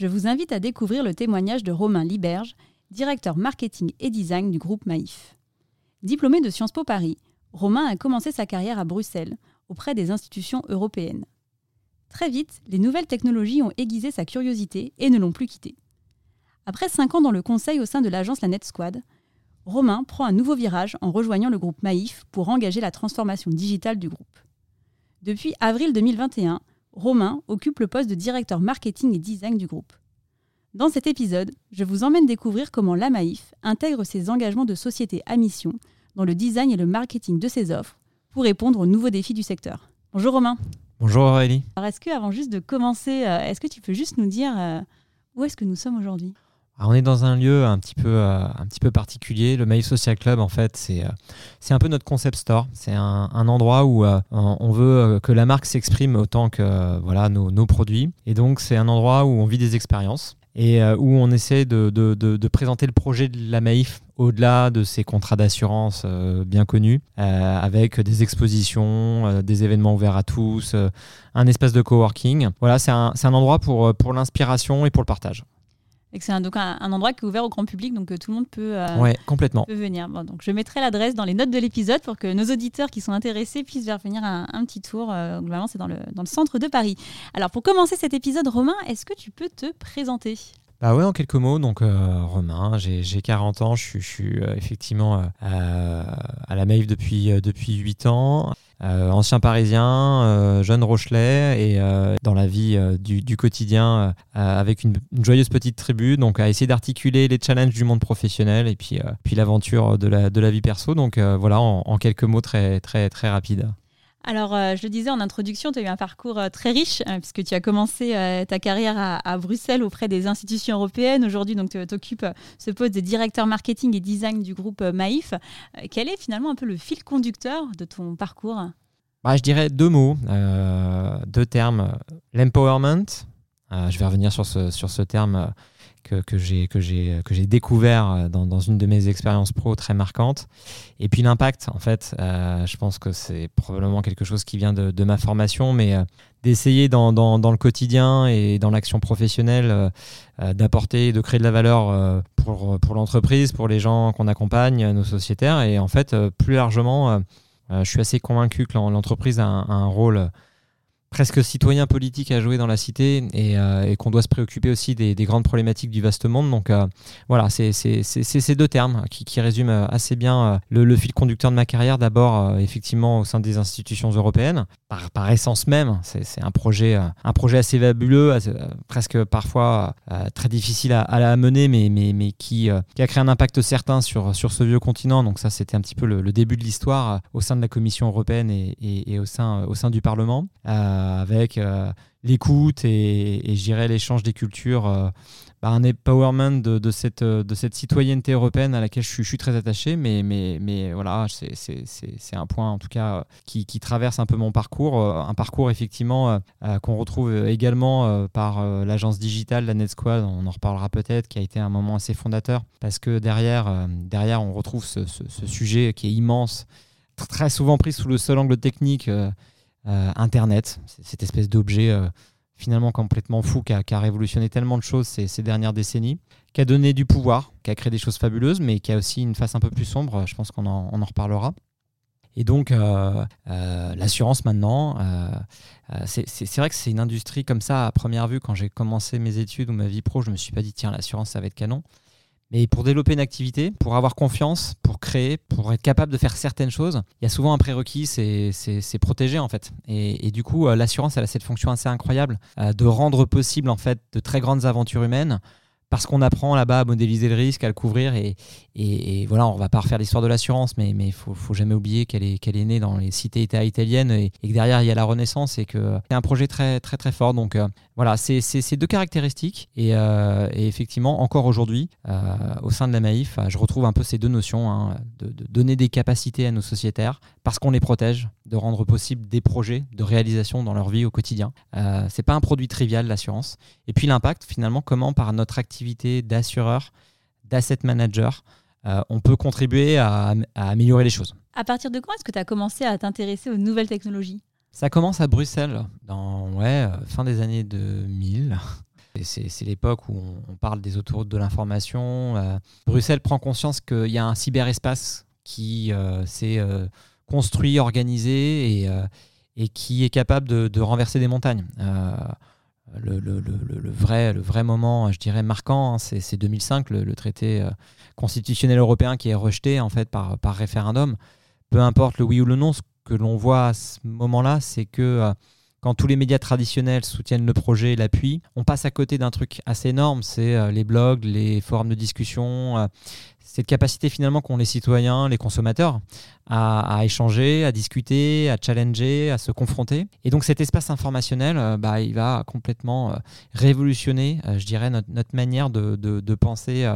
je vous invite à découvrir le témoignage de Romain Liberge, directeur marketing et design du groupe Maïf. Diplômé de Sciences Po Paris, Romain a commencé sa carrière à Bruxelles, auprès des institutions européennes. Très vite, les nouvelles technologies ont aiguisé sa curiosité et ne l'ont plus quitté. Après cinq ans dans le conseil au sein de l'agence La Net Squad, Romain prend un nouveau virage en rejoignant le groupe Maïf pour engager la transformation digitale du groupe. Depuis avril 2021, Romain occupe le poste de directeur marketing et design du groupe. Dans cet épisode, je vous emmène découvrir comment la Maïf intègre ses engagements de société à mission dans le design et le marketing de ses offres pour répondre aux nouveaux défis du secteur. Bonjour Romain. Bonjour Aurélie. Alors est-ce que avant juste de commencer, euh, est-ce que tu peux juste nous dire euh, où est-ce que nous sommes aujourd'hui? On est dans un lieu un petit peu, euh, un petit peu particulier. Le Maïf Social Club, en fait, c'est c'est un peu notre concept store. C'est un, endroit où on veut que la marque s'exprime autant que voilà nos, produits. Et donc, c'est un endroit où on vit des expériences et où on essaie de, de, de, présenter le projet de la Maïf au-delà de ces contrats d'assurance bien connus, avec des expositions, des événements ouverts à tous, un espace de coworking. Voilà, c'est un, un, endroit pour, pour l'inspiration et pour le partage. Et c'est un, donc un, endroit qui est ouvert au grand public, donc tout le monde peut, ouais, complètement. peut venir. donc je mettrai l'adresse dans les notes de l'épisode pour que nos auditeurs qui sont intéressés puissent venir un, un petit tour. globalement, c'est dans le, dans le centre de Paris. Alors pour commencer cet épisode, Romain, est-ce que tu peux te présenter? Bah ouais, en quelques mots, donc euh, Romain, j'ai 40 ans, je, suis euh, effectivement euh, à la Maïf depuis, depuis 8 ans, ancien parisien, jeune Rochelet, et dans la vie du, quotidien avec une, joyeuse petite tribu, donc à essayer d'articuler les challenges du monde professionnel et puis, puis l'aventure de la, de la vie perso. Donc voilà, en, en, quelques mots très, très, très rapides. Alors, euh, je le disais en introduction, tu as eu un parcours euh, très riche, euh, puisque tu as commencé ta carrière à, Bruxelles auprès des institutions européennes. Aujourd'hui, donc, tu occupes ce poste de directeur marketing et design du groupe Maïf. quel est finalement un peu le fil conducteur de ton parcours? Bah, Je dirais deux mots, deux termes. L'empowerment, je vais revenir sur ce, sur ce terme que, que j'ai découvert euh, dans, dans, une de mes expériences pro très marquantes. Et puis l'impact, en fait, euh, je pense que c'est probablement quelque chose qui vient de, de ma formation, mais euh, d'essayer dans, dans, le quotidien et dans l'action professionnelle d'apporter, de créer de la valeur pour, pour l'entreprise, pour les gens qu'on accompagne, nos sociétaires. Et en fait, plus largement, je suis assez convaincu que l'entreprise a un rôle presque citoyen politique à jouer dans la cité et, euh, qu'on doit se préoccuper aussi des, grandes problématiques du vaste monde. Donc euh, voilà, c'est ces deux termes qui, résument assez bien euh, le, fil conducteur de ma carrière. D'abord, effectivement, au sein des institutions européennes. Par, essence même, c'est un projet, un projet assez fabuleux, presque parfois très difficile à, à, mener, mais, mais, mais qui, qui, a créé un impact certain sur, sur ce vieux continent. Donc ça, c'était un petit peu le, début de l'histoire au sein de la Commission européenne et, et, au, sein, au sein du Parlement. Euh, avec euh, l'écoute et, et je l'échange des cultures, euh, bah, un empowerment de, cette, citoyenneté européenne à laquelle je suis, très attaché, mais, voilà, c'est un point en tout cas qui, traverse un peu mon parcours, un parcours effectivement qu'on retrouve également par l'agence digitale, la NetSquad, on en reparlera peut-être, qui a été un moment assez fondateur, parce que derrière, on retrouve ce, sujet qui est immense, très souvent pris sous le seul angle technique euh, Internet, cette espèce d'objet euh, finalement complètement fou qui a, révolutionné tellement de choses ces, dernières décennies, qui a donné du pouvoir, qui a créé des choses fabuleuses, mais qui a aussi une face un peu plus sombre. Je pense qu'on en, en, reparlera. Et donc, euh, l'assurance maintenant, c'est vrai que c'est une industrie comme ça, à première vue, quand j'ai commencé mes études ou ma vie pro, je me suis pas dit, tiens, l'assurance, ça va être canon. Mais pour développer une activité, pour avoir confiance, pour créer, pour être capable de faire certaines choses, il y a souvent un prérequis, c'est protéger en fait. Et, du coup, euh, l'assurance, elle a cette fonction assez incroyable euh, de rendre possible en fait de très grandes aventures humaines parce qu'on apprend là-bas à modéliser le risque, à le couvrir. Et, voilà, on va pas refaire l'histoire de l'assurance, mais il faut, faut jamais oublier qu'elle est, née dans les cités-États italiennes et, que derrière, il y a la Renaissance et que c'est un projet très, très, très fort. Donc euh, voilà, c'est ces deux caractéristiques. Euh, et, effectivement, encore aujourd'hui, euh, au sein de la Maïf, je retrouve un peu ces deux notions hein, de, donner des capacités à nos sociétaires parce qu'on les protège, de rendre possible des projets de réalisation dans leur vie au quotidien. c'est pas un produit trivial, l'assurance. Et puis l'impact, finalement, comment par notre activité d'assureur, d'asset manager, euh, on peut contribuer à, améliorer les choses. À partir de quand est-ce que tu as commencé à t'intéresser aux nouvelles technologies? Ça commence à Bruxelles, dans ouais, euh, fin des années 2000. C'est l'époque où on, parle des autoroutes de l'information. Euh, Bruxelles prend conscience qu'il y a un cyberespace qui s'est construit, organisé et, et, qui est capable de, renverser des montagnes le, le, vrai, le vrai moment, je dirais, marquant, hein, c'est 2005, le, traité euh, constitutionnel européen qui est rejeté en fait par, par référendum. Peu importe le oui ou le non, ce que l'on voit à ce moment-là, c'est que euh, quand tous les médias traditionnels soutiennent le projet et l'appuient, on passe à côté d'un truc assez énorme, c'est euh, les blogs, les forums de discussion, cette capacité finalement qu'ont les citoyens, les consommateurs, à, échanger, à discuter, à challenger, à se confronter. Et donc cet espace informationnel, euh, bah, il va complètement euh, révolutionner, euh, je dirais, notre, manière de, de, penser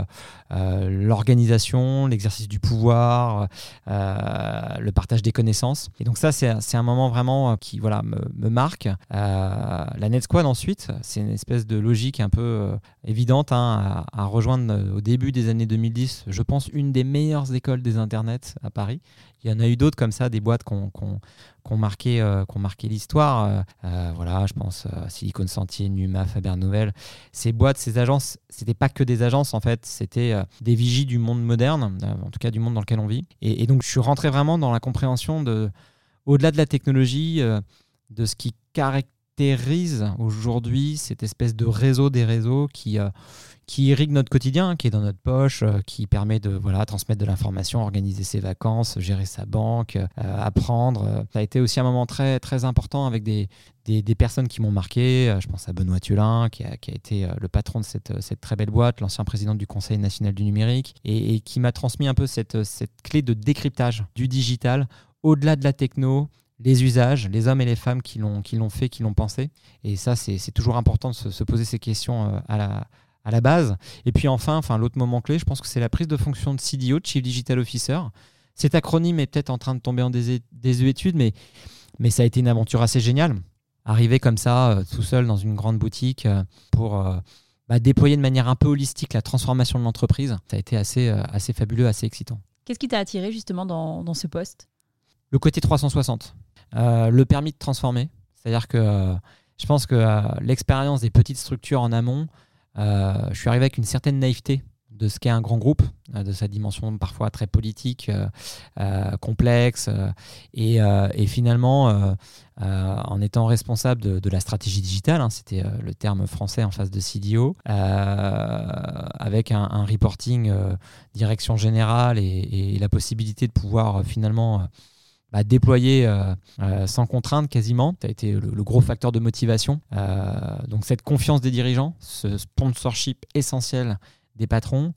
l'organisation, l'exercice du pouvoir, le partage des connaissances. Et donc ça, c'est un moment vraiment qui voilà, me, marque. la Net Squad ensuite, c'est une espèce de logique un peu évidente hein, à, à, rejoindre au début des années 2010, je pense, une des meilleures écoles des internets à Paris. Il y en a eu d'autres comme ça, des boîtes qui ont, marqué, euh, marqué l'histoire. Euh, euh, voilà, je pense à Silicon Sentier, Numa, Faber Nouvelle. Ces boîtes, ces agences, c'était pas que des agences en fait, c'était des vigies du monde moderne, en tout cas du monde dans lequel on vit. Et, donc je suis rentré vraiment dans la compréhension de, au-delà de la technologie, de ce qui caractérise aujourd'hui cette espèce de réseau des réseaux qui qui irrigue notre quotidien, qui est dans notre poche, euh, qui permet de voilà, transmettre de l'information, organiser ses vacances, gérer sa banque, euh, apprendre. Ça a été aussi un moment très, très important avec des, des, personnes qui m'ont marqué. Euh, je pense à Benoît Thiolin, qui a, qui a été le patron de cette, cette très belle boîte, l'ancien président du Conseil national du numérique, et, et qui m'a transmis un peu cette, cette clé de décryptage du digital au-delà de la techno, les usages, les hommes et les femmes qui l'ont fait, qui l'ont pensé. Et ça, c'est toujours important de se, se, poser ces questions à la, à la base. Et puis enfin, enfin l'autre moment clé, je pense que c'est la prise de fonction de CDO, Chief Digital Officer. Cet acronyme est peut-être en train de tomber en désuétude, mais, mais ça a été une aventure assez géniale. Arriver comme ça, euh, tout seul dans une grande boutique, euh, pour euh, bah, déployer de manière un peu holistique la transformation de l'entreprise, ça a été assez, assez fabuleux, assez excitant. Qu'est-ce qui t'a attiré justement dans, dans, ce poste? Le côté 360, le permis de transformer. C'est-à-dire que je pense que l'expérience des petites structures en amont, euh, je suis arrivé avec une certaine naïveté de ce qu'est un grand groupe, euh, de sa dimension parfois très politique, euh, complexe, et, finalement, en étant responsable de, la stratégie digitale, hein, c'était le terme français en face de CDO, avec un, reporting direction générale et, la possibilité de pouvoir finalement bah, déployer euh, euh, sans contrainte quasiment. Ça a été le, gros facteur de motivation. Euh, donc cette confiance des dirigeants, ce sponsorship essentiel des patrons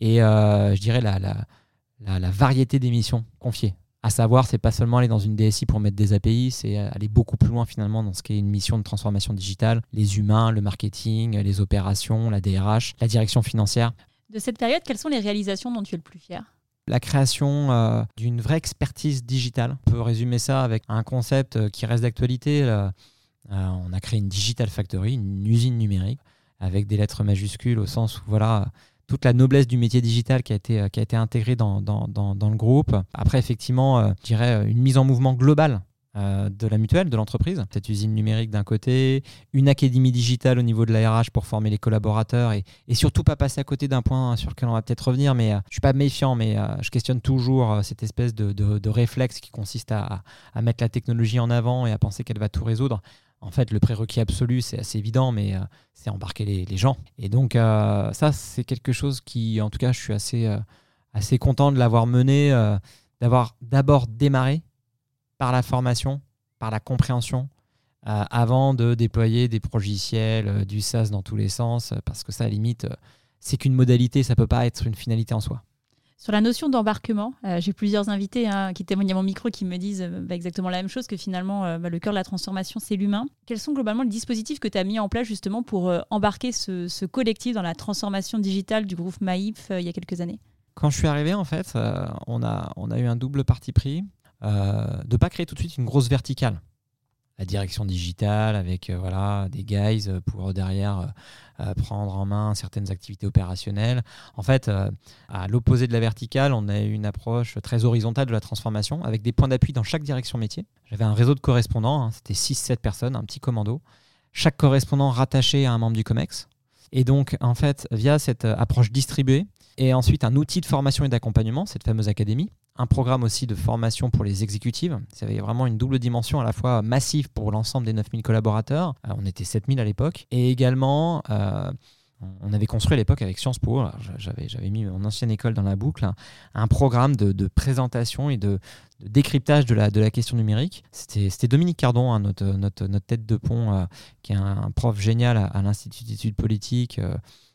et je dirais la, la, variété des missions confiées. À savoir, c'est pas seulement aller dans une DSI pour mettre des API, c'est aller beaucoup plus loin finalement dans ce qui est une mission de transformation digitale, les humains, le marketing, les opérations, la DRH, la direction financière. De cette période, quelles sont les réalisations dont tu es le plus fier? La création euh, d'une vraie expertise digitale. On peut résumer ça avec un concept euh, qui reste d'actualité. Euh, on a créé une Digital Factory, une usine numérique, avec des lettres majuscules au sens où voilà toute la noblesse du métier digital qui a été, qui intégrée dans, dans, dans le groupe. Après, effectivement, je dirais une mise en mouvement globale euh, de la mutuelle, de l'entreprise, cette usine numérique d'un côté, une académie digitale au niveau de la RH pour former les collaborateurs et, surtout pas passer à côté d'un point sur lequel on va peut-être revenir, mais je euh, je suis pas méfiant, mais euh, je questionne toujours cette espèce de, réflexe qui consiste à, mettre la technologie en avant et à penser qu'elle va tout résoudre. En fait, le prérequis absolu, c'est assez évident, mais c'est embarquer les, gens. Et donc, ça, c'est quelque chose qui, en tout cas, je suis assez content de l'avoir mené, d'avoir d'abord démarré par la formation, par la compréhension, euh, avant de déployer des logiciels, euh, du SaaS dans tous les sens, euh, parce que ça, limite, c'est qu'une modalité, ça peut pas être une finalité en soi. Sur la notion d'embarquement, j'ai plusieurs invités hein, qui témoignent à mon micro qui me disent bah, exactement la même chose, que finalement, bah, le cœur de la transformation, c'est l'humain. Quels sont globalement les dispositifs que tu as mis en place justement pour embarquer ce, collectif dans la transformation digitale du groupe Maïf il y a quelques années? Quand je suis arrivé, en fait, on, a, on a eu un double parti pris de ne pas créer tout de suite une grosse verticale la direction digitale avec euh, voilà des guys pour derrière euh, prendre en main certaines activités opérationnelles. En fait, euh, à l'opposé de la verticale, on a une approche très horizontale de la transformation avec des points d'appui dans chaque direction métier. J'avais un réseau de correspondants, hein, c'était 6-7 personnes, un petit commando. Chaque correspondant rattaché à un membre du COMEX. Et donc, en fait, via cette approche distribuée, et ensuite un outil de formation et d'accompagnement, cette fameuse académie, un programme aussi de formation pour les exécutives. Ça avait vraiment une double dimension à la fois massive pour l'ensemble des 9000 collaborateurs. Euh, on était 7000 à l'époque. Et également, euh, on avait construit à l'époque avec Sciences Po, j'avais mis mon ancienne école dans la boucle, un, programme de, présentation et de, décryptage de la, question numérique. C'était Dominique Cardon, hein, notre, tête de pont, euh, qui est un, prof génial à, l'Institut d'études politiques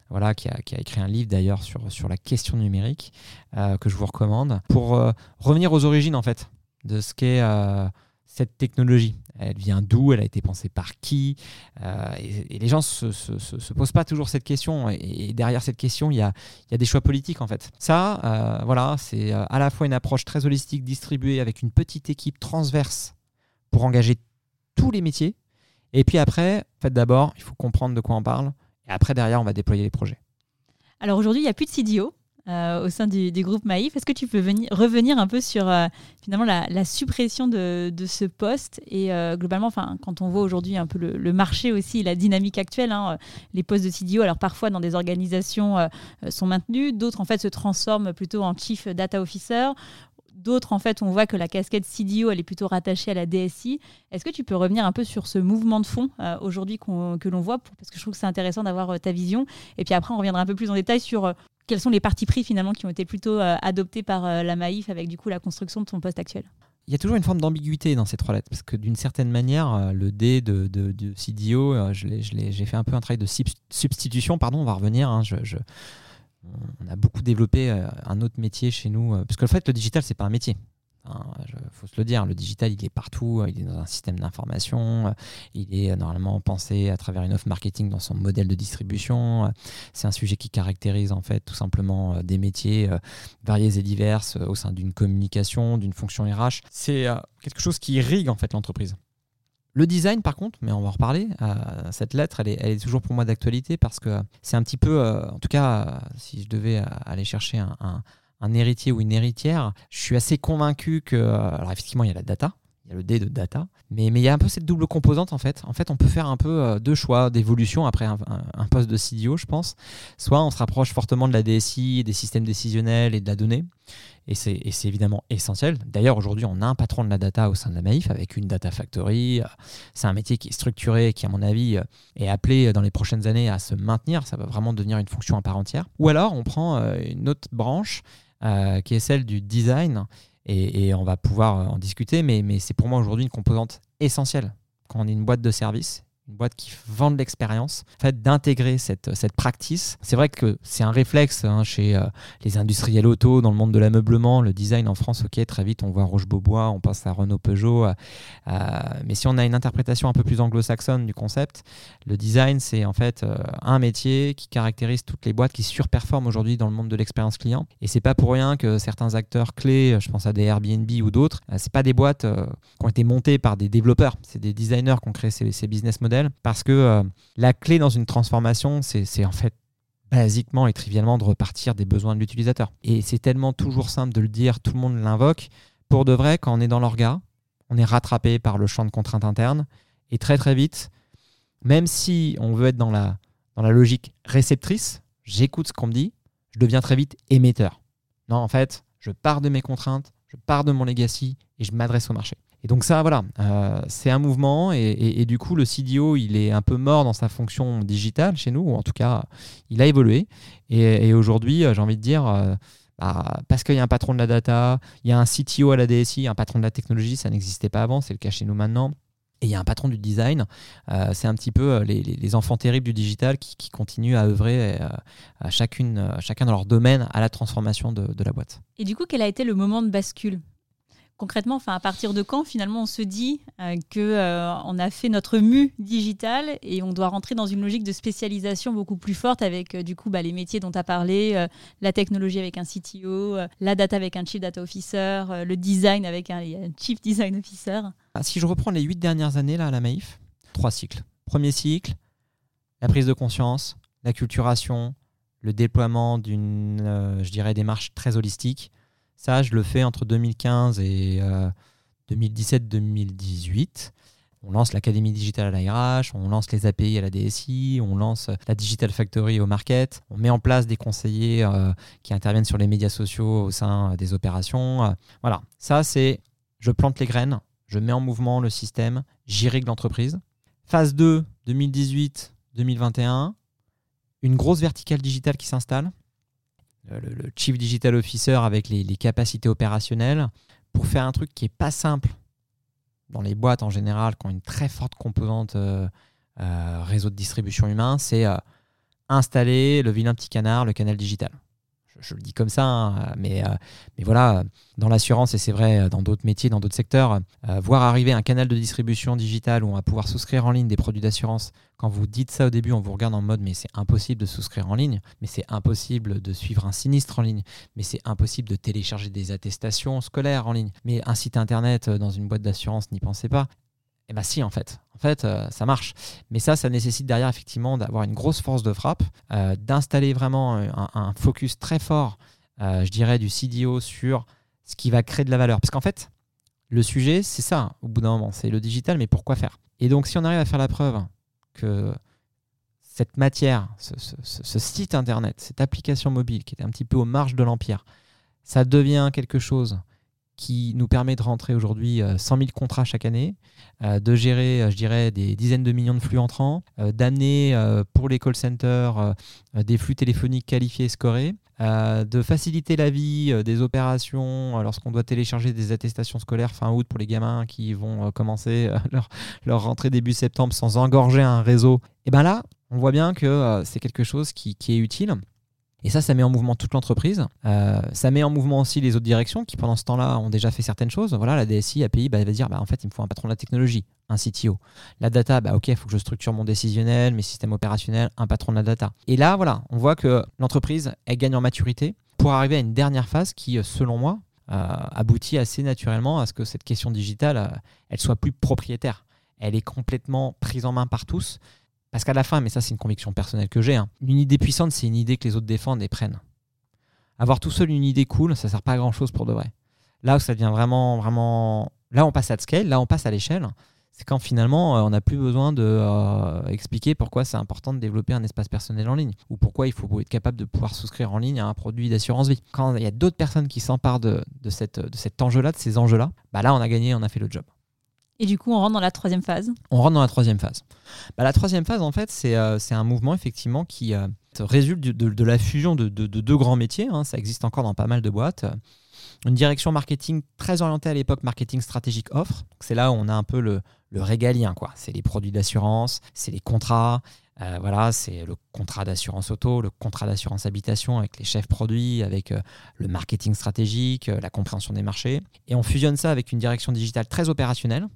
voilà, qui a, écrit un livre d'ailleurs sur, sur la question numérique euh, que je vous recommande, pour euh, revenir aux origines en fait de ce qu'est euh, cette technologie. Elle vient d'où? Elle a été pensée par qui? Et, les gens se, se, posent pas toujours cette question. Et, derrière cette question, il y a, y a, des choix politiques en fait. Ça, voilà, c'est à la fois une approche très holistique, distribuée avec une petite équipe transverse pour engager tous les métiers. Et puis après, en d'abord, il faut comprendre de quoi on parle. Et après, derrière, on va déployer les projets. Alors aujourd'hui, il n'y a plus de CDO. Euh, au sein du, groupe Maïf. Est-ce que tu peux venir, revenir un peu sur euh, finalement la, suppression de, ce poste et euh, globalement, quand on voit aujourd'hui un peu le, marché aussi, la dynamique actuelle, hein, les postes de CDO, alors parfois dans des organisations sont maintenus, d'autres en fait se transforment plutôt en Chief Data Officer. D'autres, en fait, on voit que la casquette CDO, elle est plutôt rattachée à la DSI. Est-ce que tu peux revenir un peu sur ce mouvement de fond euh, aujourd'hui que l'on voit Parce que je trouve que c'est intéressant d'avoir euh, ta vision. Et puis après, on reviendra un peu plus en détail sur euh, quels sont les partis pris finalement qui ont été plutôt adoptés par la Maïf avec du coup la construction de ton poste actuel. Il y a toujours une forme d'ambiguïté dans ces trois lettres, parce que d'une certaine manière, le D de, de, CDO, j'ai fait un peu un travail de substitution, pardon, on va revenir. Hein, on a beaucoup développé euh, un autre métier chez nous. Euh, parce que le fait, le digital, c'est pas un métier. Il hein, faut se le dire, le digital, il est partout, il est dans un système d'information, euh, il est normalement pensé à travers une offre marketing dans son modèle de distribution. C'est un sujet qui caractérise en fait tout simplement des métiers variés et divers au sein d'une communication, d'une fonction RH. C'est quelque chose qui irrigue en fait l'entreprise. Le design, par contre, mais on va en reparler, euh, cette lettre, elle est, toujours pour moi d'actualité parce que c'est un petit peu, euh, en tout cas, si je devais euh, aller chercher un, héritier ou une héritière, je suis assez convaincu que, alors effectivement, il y a la data, le D de data, mais, mais il y a un peu cette double composante en fait. En fait, on peut faire un peu deux choix d'évolution après un, poste de CDO, je pense. Soit on se rapproche fortement de la DSI, des systèmes décisionnels et de la donnée, et c'est évidemment essentiel. D'ailleurs, aujourd'hui, on a un patron de la data au sein de la Maïf avec une data factory. C'est un métier qui est structuré, qui, à mon avis, est appelé dans les prochaines années à se maintenir. Ça va vraiment devenir une fonction à part entière. Ou alors, on prend euh, une autre branche euh, qui est celle du design. Et, on va pouvoir en discuter, mais, mais c'est pour moi aujourd'hui une composante essentielle. Quand on est une boîte de service, une boîte qui vend de l'expérience, en fait, d'intégrer cette, cette practice. C'est vrai que c'est un réflexe hein, chez euh, les industriels auto, dans le monde de l'ameublement, le design en France, ok, très vite on voit Roche-Beaubois, on pense à Renault Peugeot. Euh, euh, mais si on a une interprétation un peu plus anglo-saxonne du concept, le design, c'est en fait un métier qui caractérise toutes les boîtes qui surperforment aujourd'hui dans le monde de l'expérience client. Et c'est pas pour rien que certains acteurs clés, je pense à des Airbnb ou d'autres, c'est pas des boîtes qui ont été montées par des développeurs, c'est des designers qui ont créé ces business models parce que euh, la clé dans une transformation, c'est en fait basiquement et trivialement de repartir des besoins de l'utilisateur. Et c'est tellement toujours simple de le dire, tout le monde l'invoque. Pour de vrai, quand on est dans l'orga, on est rattrapé par le champ de contraintes internes et très très vite, même si on veut être dans la, dans la logique réceptrice, j'écoute ce qu'on me dit, je deviens très vite émetteur. Non, en fait, je pars de mes contraintes, je pars de mon legacy et je m'adresse au marché. Et donc ça, voilà, euh, c'est un mouvement et, du coup le CDO, il est un peu mort dans sa fonction digitale chez nous, ou en tout cas, il a évolué. Et, aujourd'hui, euh, j'ai envie de dire, euh, bah, parce qu'il y a un patron de la data, il y a un CTO à la DSI, un patron de la technologie, ça n'existait pas avant, c'est le cas chez nous maintenant. Et il y a un patron du design. C'est un petit peu les, enfants terribles du digital qui, continuent à œuvrer à chacune, chacun dans leur domaine à la transformation de la boîte. Et du coup, quel a été le moment de bascule? Concrètement, enfin, à partir de quand finalement on se dit euh, que euh, on a fait notre mu digital et on doit rentrer dans une logique de spécialisation beaucoup plus forte avec euh, du coup bah, les métiers dont tu as parlé, la technologie avec un CTO, la data avec un Chief Data Officer, le design avec un, Chief Design Officer. Ah, si je reprends les huit dernières années là à la Maïf, trois cycles. Premier cycle, la prise de conscience, la culturation, le déploiement d'une, je dirais, démarche très holistique ça, je le fais entre 2015 et 2017-2018. Euh, on lance l'Académie digitale à la RH, on lance les API à la DSI, on lance la Digital Factory au market, on met en place des conseillers euh, qui interviennent sur les médias sociaux au sein des opérations. Euh, voilà, ça c'est je plante les graines, je mets en mouvement le système, j'irrigue l'entreprise. Phase 2, 2018-2021, une grosse verticale digitale qui s'installe le, Chief Digital Officer avec les, capacités opérationnelles pour faire un truc qui n'est pas simple dans les boîtes en général qui ont une très forte composante euh, euh, réseau de distribution humain, c'est euh, installer le vilain petit canard, le canal digital je, le dis comme ça, hein, mais, euh, mais voilà, dans l'assurance, et c'est vrai dans d'autres métiers, dans d'autres secteurs, euh, voir arriver un canal de distribution digitale où on va pouvoir souscrire en ligne des produits d'assurance, quand vous dites ça au début, on vous regarde en mode mais c'est impossible de souscrire en ligne, mais c'est impossible de suivre un sinistre en ligne, mais c'est impossible de télécharger des attestations scolaires en ligne, mais un site internet euh, dans une boîte d'assurance, n'y pensez pas. Eh bien si, en fait. En fait, euh, ça marche. Mais ça, ça nécessite derrière, effectivement, d'avoir une grosse force de frappe, euh, d'installer vraiment un, focus très fort, euh, je dirais, du CDO sur ce qui va créer de la valeur. Parce qu'en fait, le sujet, c'est ça, au bout d'un moment. C'est le digital, mais pourquoi faire? Et donc, si on arrive à faire la preuve que cette matière, ce, ce site Internet, cette application mobile qui était un petit peu aux marges de l'empire, ça devient quelque chose qui nous permet de rentrer aujourd'hui 100 000 contrats chaque année, euh, de gérer, euh, je dirais, des dizaines de millions de flux entrants, euh, d'amener pour les call centers des flux téléphoniques qualifiés et scorés, de faciliter la vie des opérations lorsqu'on doit télécharger des attestations scolaires fin août pour les gamins qui vont commencer leur, rentrée début septembre sans engorger un réseau. Et bien là, on voit bien que c'est quelque chose qui est utile. Et ça, ça met en mouvement toute l'entreprise. Euh, ça met en mouvement aussi les autres directions qui, pendant ce temps-là, ont déjà fait certaines choses. Voilà, la DSI, API, bah, elle va dire bah, en fait, il me faut un patron de la technologie, un CTO. La data, bah, ok, il faut que je structure mon décisionnel, mes systèmes opérationnels, un patron de la data. Et là, voilà, on voit que l'entreprise, elle gagne en maturité pour arriver à une dernière phase qui, euh, selon moi, euh, aboutit assez naturellement à ce que cette question digitale, elle soit plus propriétaire. Elle est complètement prise en main par tous. Parce qu'à la fin, mais ça c'est une conviction personnelle que j'ai, hein, une idée puissante, c'est une idée que les autres défendent et prennent. Avoir tout seul une idée cool, ça sert pas à grand chose pour de vrai. Là où ça devient vraiment, vraiment. Là, on passe à scale, là, on passe à l'échelle. C'est quand finalement, euh, on n'a plus besoin de euh, pourquoi c'est important de développer un espace personnel en ligne ou pourquoi il faut être capable de pouvoir souscrire en ligne à un produit d'assurance vie. Quand il y a d'autres personnes qui s'emparent de, de, de cet enjeu-là, de ces enjeux-là, bah là, on a gagné, on a fait le job. Et du coup, on rentre dans la troisième phase. On rentre dans la troisième phase. Bah, la troisième phase, en fait, c'est euh, un mouvement effectivement qui euh, résulte de, la fusion de, deux grands métiers. Hein. Ça existe encore dans pas mal de boîtes. Une direction marketing très orientée à l'époque marketing stratégique offre. C'est là où on a un peu le, régalien. quoi. C'est les produits d'assurance, c'est les contrats. Euh, voilà, c'est le contrat d'assurance auto, le contrat d'assurance habitation avec les chefs produits, avec le marketing stratégique, la compréhension des marchés. Et on fusionne ça avec une direction digitale très opérationnelle,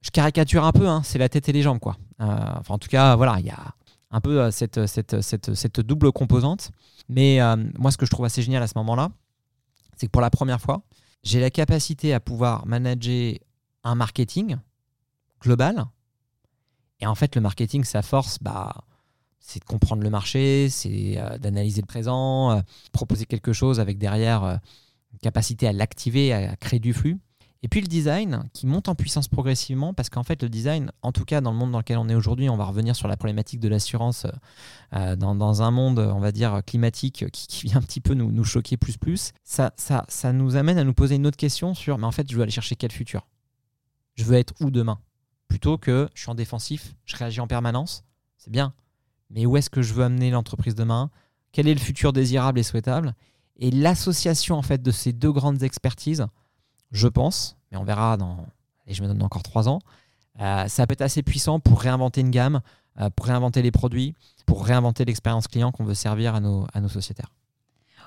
je caricature un peu, hein, c'est la tête et les jambes, quoi. Euh, enfin, en tout cas, voilà, il y a un peu euh, cette, cette, double composante. Mais euh, moi, ce que je trouve assez génial à ce moment-là, c'est que pour la première fois, j'ai la capacité à pouvoir manager un marketing global. Et en fait, le marketing, sa force, bah, c'est de comprendre le marché, c'est d'analyser le présent, proposer quelque chose avec derrière une capacité à l'activer, à créer du flux. Et puis le design qui monte en puissance progressivement parce qu'en fait le design, en tout cas dans le monde dans lequel on est aujourd'hui, on va revenir sur la problématique de l'assurance euh, dans, un monde, on va dire, climatique qui, vient un petit peu nous, nous choquer plus plus, ça, ça, ça nous amène à nous poser une autre question sur, mais en fait je veux aller chercher quel futur? Je veux être où demain? Plutôt que je suis en défensif, je réagis en permanence, c'est bien, mais où est-ce que je veux amener l'entreprise demain? Quel est le futur désirable et souhaitable? Et l'association en fait de ces deux grandes expertises, je pense, mais on verra dans, et je me donne encore trois ans, ça peut être assez puissant pour réinventer une gamme, pour réinventer les produits, pour réinventer l'expérience client qu'on veut servir à nos, à nos sociétaires.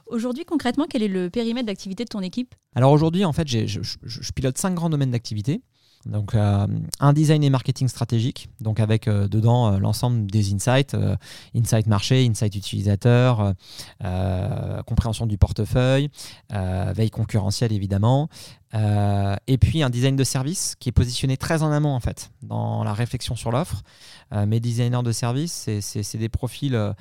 Aujourd'hui, concrètement, quel est le périmètre d'activité de ton équipe? Alors aujourd'hui, en fait, je, je, pilote cinq grands domaines d'activité. Donc euh, un design et marketing stratégique, donc avec euh, dedans euh, l'ensemble des insights, insight marché, insight utilisateur, compréhension du portefeuille, veille concurrentielle évidemment, et puis un design de service qui est positionné très en amont en fait dans la réflexion sur l'offre. mes designers de service, c'est des profils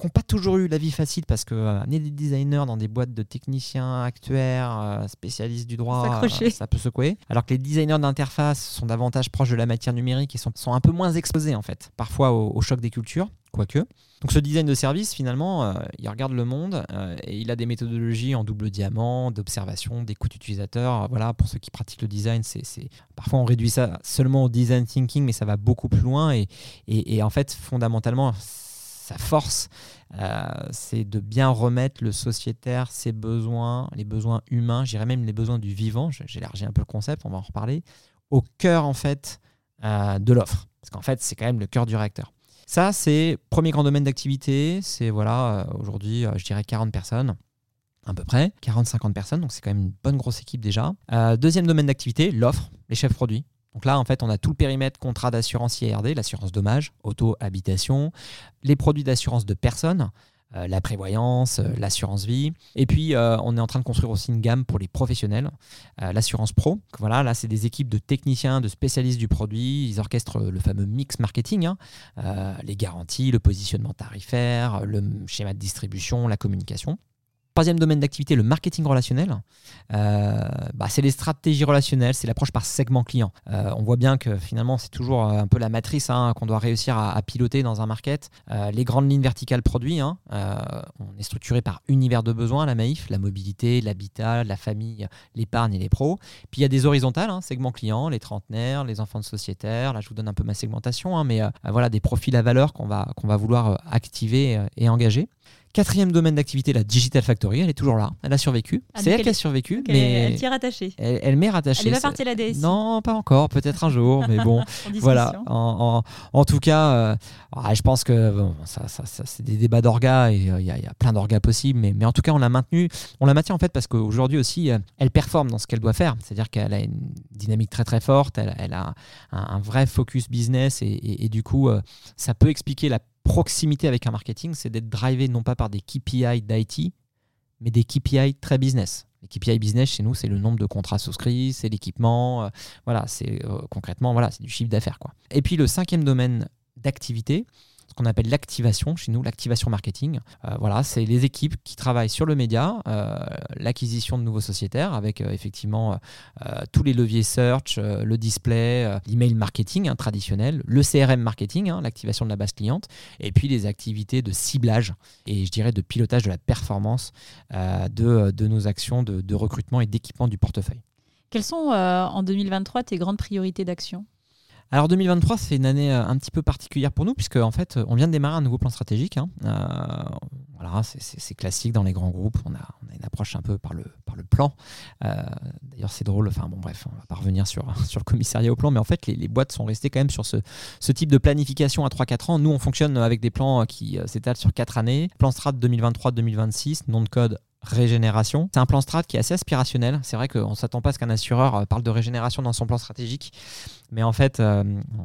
qui n'ont pas toujours eu la vie facile parce que euh, des designers dans des boîtes de techniciens, actuaires, euh, spécialistes du droit, euh, ça peut secouer. Alors que les designers d'interface sont davantage proches de la matière numérique et sont, sont un peu moins exposés en fait, parfois au, choc des cultures, quoique. Donc ce design de service, finalement, il regarde le monde et il a des méthodologies en double diamant, d'observation, d'écoute utilisateur. Voilà, pour ceux qui pratiquent le design, c'est parfois on réduit ça seulement au design thinking, mais ça va beaucoup plus loin et, et, et en fait, fondamentalement, sa force, euh, c'est de bien remettre le sociétaire, ses besoins, les besoins humains, j'irais même les besoins du vivant, j'élargis un peu le concept, on va en reparler, au cœur en fait euh, de l'offre. Parce qu'en fait, c'est quand même le cœur du réacteur. Ça, c'est premier grand domaine d'activité. C'est voilà, euh, aujourd'hui, je dirais 40 personnes à peu près, 40-50 personnes, donc c'est quand même une bonne grosse équipe déjà. deuxième domaine d'activité, l'offre, les chefs produits. Donc là, en fait, on a tout le périmètre contrat d'assurance IRD, l'assurance dommage, auto, habitation, les produits d'assurance de personnes, euh, la prévoyance, euh, l'assurance vie. Et puis, euh, on est en train de construire aussi une gamme pour les professionnels, l'assurance pro. Voilà, là, c'est des équipes de techniciens, de spécialistes du produit. Ils orchestrent le fameux mix marketing, hein. les garanties, le positionnement tarifaire, le schéma de distribution, la communication. Troisième domaine d'activité, le marketing relationnel. Euh, bah, c'est les stratégies relationnelles, c'est l'approche par segment client. Euh, on voit bien que finalement, c'est toujours un peu la matrice hein, qu'on doit réussir à, piloter dans un market. Euh, les grandes lignes verticales produits, hein, on est structuré par univers de besoins, la Maïf, la mobilité, l'habitat, la famille, l'épargne et les pros. Puis il y a des horizontales, hein, segment client, les trentenaires, les enfants de sociétaires. Là, je vous donne un peu ma segmentation, mais voilà des profils à valeur qu'on va, qu'on va vouloir activer et engager. Quatrième domaine d'activité, la Digital Factory, elle est toujours là, elle a survécu. Ah, c'est elle, qui a survécu, mais elle t'y est rattachée. Elle, m'est rattachée. Elle est pas partie la DSI. Non, pas encore, peut-être un jour, mais bon, voilà. En, tout cas, euh, ah, je pense que bon, ça, ça, c'est des débats d'orgas et euh, il y, a plein d'orgas possibles, mais, mais en tout cas, on l'a maintenue. On la maintient en fait parce qu'aujourd'hui aussi, euh, elle performe dans ce qu'elle doit faire, c'est-à-dire qu'elle a une dynamique très très forte, elle, a un, vrai focus business et, et du coup, ça peut expliquer la proximité avec un marketing, c'est d'être drivé non pas par des KPI d'IT, mais des KPI très business. Les KPI business chez nous, c'est le nombre de contrats souscrits, c'est l'équipement, euh, voilà, c'est euh, concrètement voilà, c'est du chiffre d'affaires quoi. Et puis le cinquième domaine d'activité, ce qu'on appelle l'activation chez nous, l'activation marketing. Euh, voilà, c'est les équipes qui travaillent sur le média, euh, l'acquisition de nouveaux sociétaires avec euh, effectivement tous les leviers search, le display, l'email marketing hein, traditionnel, le CRM marketing, hein, l'activation de la base cliente, et puis les activités de ciblage et je dirais de pilotage de la performance de, de, nos actions de, de recrutement et d'équipement du portefeuille. Quelles sont en 2023 tes grandes priorités d'action? Alors 2023, c'est une année euh, un petit peu particulière pour nous, puisque en fait, on vient de démarrer un nouveau plan stratégique. Hein. Euh, voilà, c'est classique dans les grands groupes. On a, une approche un peu par le, plan. Euh, d'ailleurs, c'est drôle. Enfin bon, bref, on va pas revenir sur, le commissariat au plan, mais en fait, les, boîtes sont restées quand même sur ce, ce type de planification à 3-4 ans. Nous, on fonctionne avec des plans qui s'étalent sur 4 années. Plan strat 2023-2026, nom de code régénération. C'est un plan strat qui est assez aspirationnel. C'est vrai qu'on ne s'attend pas à ce qu'un assureur euh, parle de régénération dans son plan stratégique. Mais en fait, euh,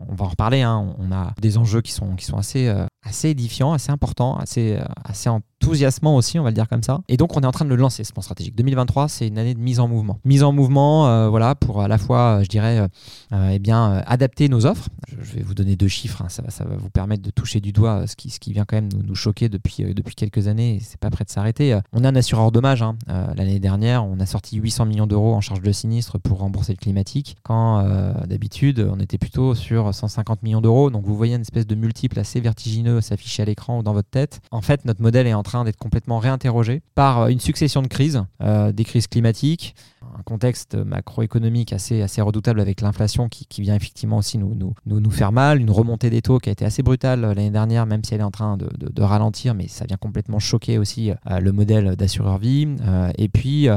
on va en reparler. Hein. On a des enjeux qui sont, qui sont assez, euh, assez édifiants, assez importants, assez, assez enthousiasmant aussi, on va le dire comme ça. Et donc, on est en train de le lancer, ce plan stratégique. 2023, c'est une année de mise en mouvement. Mise en mouvement, euh, voilà, pour à la fois, je dirais, euh, euh, eh bien, adapter nos offres. Je, vais vous donner deux chiffres, hein. ça, va, ça va vous permettre de toucher du doigt ce qui, ce qui vient quand même nous, choquer depuis, depuis quelques années, c'est pas prêt de s'arrêter. On est un assureur dommage. Hein. L'année dernière, on a sorti 800 millions d'euros en charge de sinistre pour rembourser le climatique, quand d'habitude, on était plutôt sur 150 millions d'euros. Donc, vous voyez une espèce de multiple assez vertigineux s'afficher à l'écran ou dans votre tête. En fait, notre modèle est en train d'être complètement réinterrogé par euh, une succession de crises, euh, des crises climatiques, un contexte macroéconomique assez, assez redoutable avec l'inflation qui, qui, vient effectivement aussi nous, nous, nous, faire mal, une remontée des taux qui a été assez brutale l'année dernière, même si elle est en train de, de, ralentir, mais ça vient complètement choquer aussi le modèle d'assureur vie. et puis,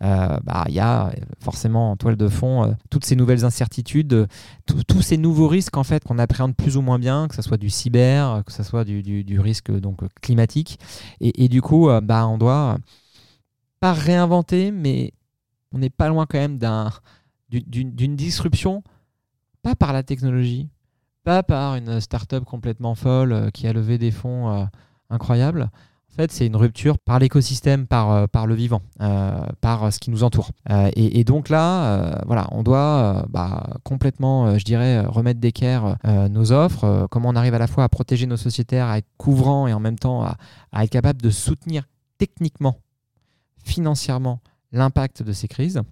bah, il y a forcément en toile de fond toutes ces nouvelles incertitudes, tous ces nouveaux risques en fait qu'on appréhende plus ou moins bien, que ce soit du cyber, que ce soit du, du, du risque donc climatique. Et, et du coup, bah, on doit pas réinventer, mais on n'est pas loin quand même d'un, d'une disruption, pas par la technologie, pas par une start-up complètement folle euh, qui a levé des fonds euh, incroyables. En fait, c'est une rupture par l'écosystème, par, euh, par le vivant, par ce qui nous entoure. Et, donc là, voilà, on doit bah, complètement, je dirais, remettre d'équerre nos offres. comment on arrive à la fois à protéger nos sociétaires, à être couvrant et en même temps à être capable de soutenir techniquement financièrement l'impact de ces crises.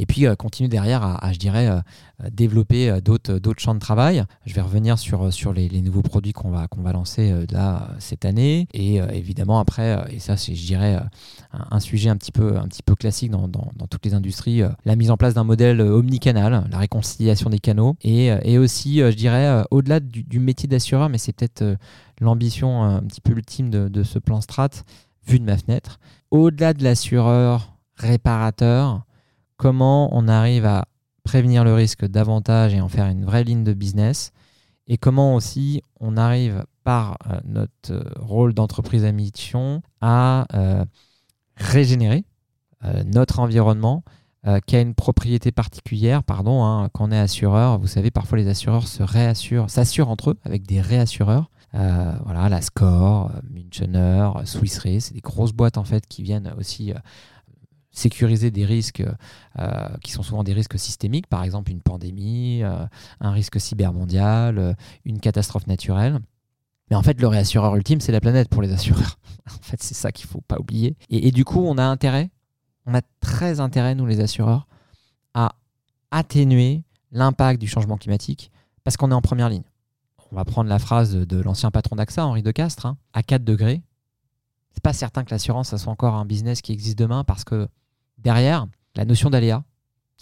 Et puis euh, continuer derrière à, je dirais, euh, développer euh, d'autres, d'autres champs de travail. Je vais revenir sur, sur les, nouveaux produits qu'on va, qu'on va lancer là cette année. Et évidemment après, et ça c'est je dirais un, sujet un petit peu, un petit peu classique dans, dans, toutes les industries, la mise en place d'un modèle omnicanal, la réconciliation des canaux. Et, et aussi, je dirais, au-delà du, métier d'assureur, mais c'est peut-être l'ambition un petit peu ultime de ce plan strat, vu de ma fenêtre, au-delà de l'assureur réparateur, comment on arrive à prévenir le risque davantage et en faire une vraie ligne de business, et comment aussi on arrive par euh, notre euh, rôle d'entreprise à mission à euh, régénérer notre environnement qui a une propriété particulière. Pardon, hein, quand on est assureur, vous savez, parfois les assureurs se réassurent, s'assurent entre eux avec des réassureurs. Voilà, la Score, Münchener, Swiss Re, c'est des grosses boîtes en fait qui viennent aussi sécuriser des risques qui sont souvent des risques systémiques, par exemple une pandémie, un risque cybermondial, une catastrophe naturelle. Mais en fait, le réassureur ultime, c'est la planète pour les assureurs. en fait, c'est ça qu'il ne faut pas oublier. Et, et, du coup, on a intérêt, on a très intérêt, nous les assureurs, à atténuer l'impact du changement climatique parce qu'on est en première ligne on va prendre la phrase de l'ancien patron d'AXA, Henri de Castres, hein, à 4 degrés, c'est pas certain que l'assurance, ça soit encore un business qui existe demain parce que derrière, la notion d'aléa,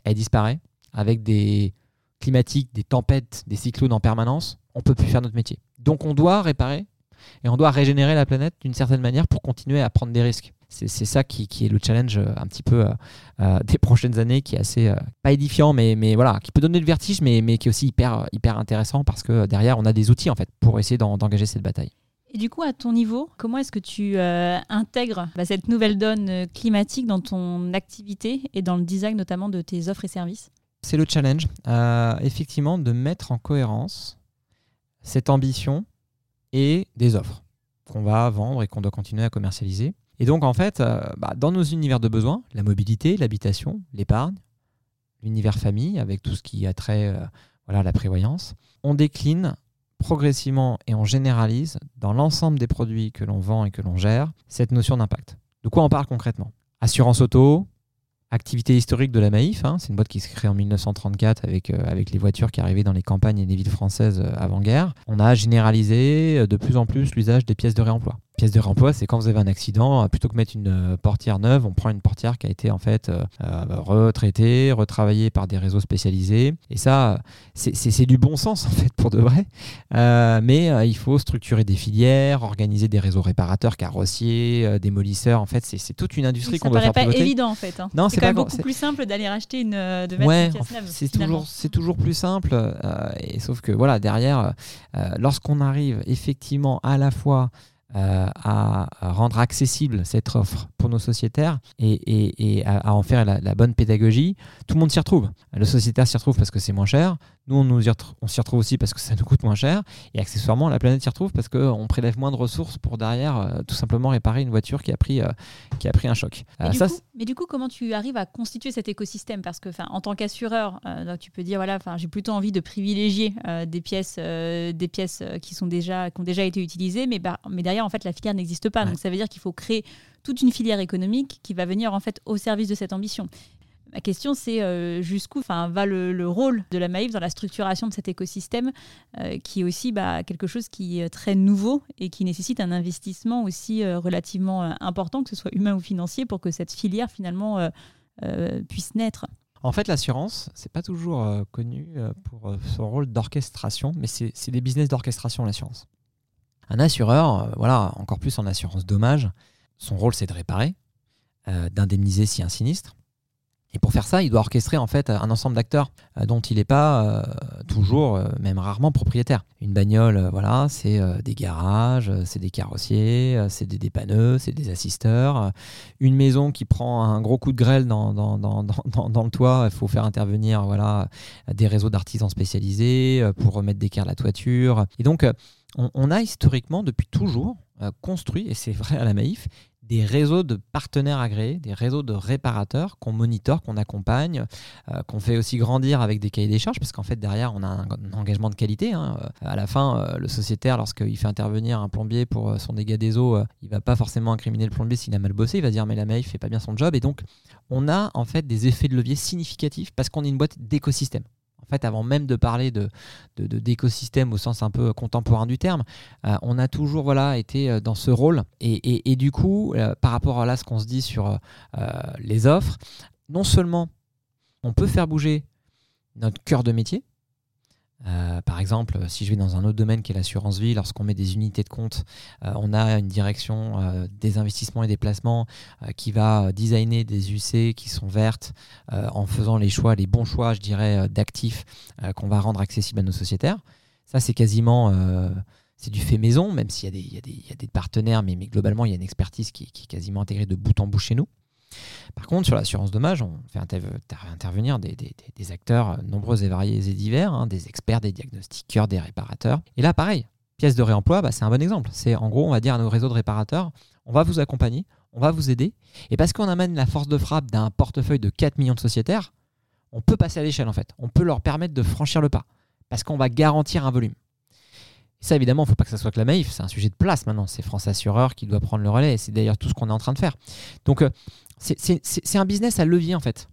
elle disparaît avec des climatiques, des tempêtes, des cyclones en permanence. On peut plus faire notre métier. Donc on doit réparer et on doit régénérer la planète d'une certaine manière pour continuer à prendre des risques. C'est ça qui, est le challenge euh, un petit peu euh, euh, des prochaines années, qui est assez, pas édifiant, mais, voilà, qui peut donner le vertige, mais, qui est aussi hyper, hyper intéressant parce que derrière, on a des outils en fait pour essayer d'engager cette bataille. Et du coup, à ton niveau, comment est-ce que tu intègres bah, cette nouvelle donne climatique dans ton activité et dans le design notamment de tes offres et services? C'est le challenge, effectivement, de mettre en cohérence cette ambition et des offres qu'on va vendre et qu'on doit continuer à commercialiser. Et donc, en fait, euh, bah, dans nos univers de besoins, la mobilité, l'habitation, l'épargne, l'univers famille, avec tout ce qui a trait euh, voilà, à la prévoyance, on décline progressivement et on généralise dans l'ensemble des produits que l'on vend et que l'on gère cette notion d'impact. De quoi on parle concrètement? Assurance auto, activité historique de la Maïf, hein, c'est une boîte qui s'est créée en 1934 avec, euh, avec les voitures qui arrivaient dans les campagnes et les villes françaises avant-guerre. On a généralisé de plus en plus l'usage des pièces de réemploi pièce de remploi, c'est quand vous avez un accident, euh, plutôt que mettre une euh, portière neuve, on prend une portière qui a été en fait euh, retraitée, retravaillée par des réseaux spécialisés. Et ça, c'est du bon sens en fait pour de vrai. mais il faut structurer des filières, organiser des réseaux réparateurs, carrossiers, démolisseurs. En fait, c'est toute une industrie qu'on doit faire. Ça paraît pas évident en fait. Hein. Non, c'est quand même beaucoup plus simple d'aller racheter une de ouais, C'est toujours, c'est toujours plus simple. et sauf que voilà, derrière, lorsqu'on arrive effectivement à la fois euh, à, rendre accessible cette offre pour nos sociétaires et, à, en faire la, bonne pédagogie, tout le monde s'y retrouve. Le sociétaire s'y retrouve parce que c'est moins cher, nous on, nous on s'y retrouve aussi parce que ça nous coûte moins cher, et accessoirement la planète s'y retrouve parce qu'on prélève moins de ressources pour derrière euh, tout simplement réparer une voiture qui a pris, euh, qui a pris un choc. Mais, du coup, mais, du coup, comment tu arrives à constituer cet écosystème? Parce que en tant qu'assureur, tu peux dire, voilà, j'ai plutôt envie de privilégier des pièces, des pièces qui, sont déjà, qui ont déjà été utilisées, mais, bah, mais derrière, en fait, la filière n'existe pas. Donc ça veut dire qu'il faut créer toute une filière économique qui va venir en fait au service de cette ambition. Ma question, c'est euh, jusqu'où va le, rôle de la Maïf dans la structuration de cet écosystème, euh, qui est aussi bah, quelque chose qui est très nouveau et qui nécessite un investissement aussi euh, relativement important, que ce soit humain ou financier, pour que cette filière finalement puisse naître en fait, l'assurance, c'est pas toujours connu pour son rôle d'orchestration, mais c'est des business d'orchestration, l'assurance. Un assureur, voilà, encore plus en assurance dommage, son rôle c'est de réparer, d'indemniser si un sinistre, et pour faire ça, il doit orchestrer en fait un ensemble d'acteurs euh, dont il n'est pas euh, toujours, euh, même rarement propriétaire. Une bagnole, voilà, c'est des garages, c'est des carrossiers, c'est des dépanneux, c'est des assisteurs. Une maison qui prend un gros coup de grêle dans, le toit, il faut faire intervenir voilà, des réseaux d'artisans spécialisés pour remettre d'équerre la toiture. Et donc, on, on, a historiquement, depuis toujours, construit, et c'est vrai à la Maïf, des réseaux de partenaires agréés, des réseaux de réparateurs qu'on monitore, qu'on accompagne, euh, qu'on fait aussi grandir avec des cahiers des charges, parce qu'en fait derrière on a un, engagement de qualité. Hein. Euh, à la fin, euh, le sociétaire, lorsqu'il fait intervenir un plombier pour son dégât des eaux, il va pas forcément incriminer le plombier s'il a mal bossé, il va dire mais la MEIF fait pas bien son job, et donc on a en fait des effets de levier significatifs parce qu'on est une boîte d'écosystème en fait, avant même de parler de, d'écosystème au sens un peu contemporain du terme, euh, on a toujours voilà, été euh, dans ce rôle. Et, du coup, euh, par rapport à là, ce qu'on se dit sur les offres, non seulement on peut faire bouger notre cœur de métier, euh, par exemple, si je vais dans un autre domaine qui est l'assurance vie, lorsqu'on met des unités de compte, euh, on a une direction euh, des investissements et des placements qui va designer des UC qui sont vertes en faisant les choix, les bons choix, je dirais, d'actifs qu'on va rendre accessibles à nos sociétaires. Ça, c'est quasiment c'est du fait maison, même s'il y, a des partenaires, mais, globalement, il y a une expertise qui, est quasiment intégrée de bout en bout chez nous. Par contre, sur l'assurance dommage, on fait intervenir des, acteurs nombreux et variés et divers, hein, des experts, des diagnostiqueurs, des réparateurs. Et là, pareil, pièce de réemploi, bah, c'est un bon exemple. C'est en gros, on va dire à nos réseaux de réparateurs, on va vous accompagner, on va vous aider. Et parce qu'on amène la force de frappe d'un portefeuille de 4 millions de sociétaires, on peut passer à l'échelle en fait. On peut leur permettre de franchir le pas. Parce qu'on va garantir un volume. Ça, évidemment, il ne faut pas que ça soit que la Maïf. C'est un sujet de place maintenant. C'est France Assureur qui doit prendre le relais. C'est d'ailleurs tout ce qu'on est en train de faire. Donc, euh, c'est un business à levier en fait.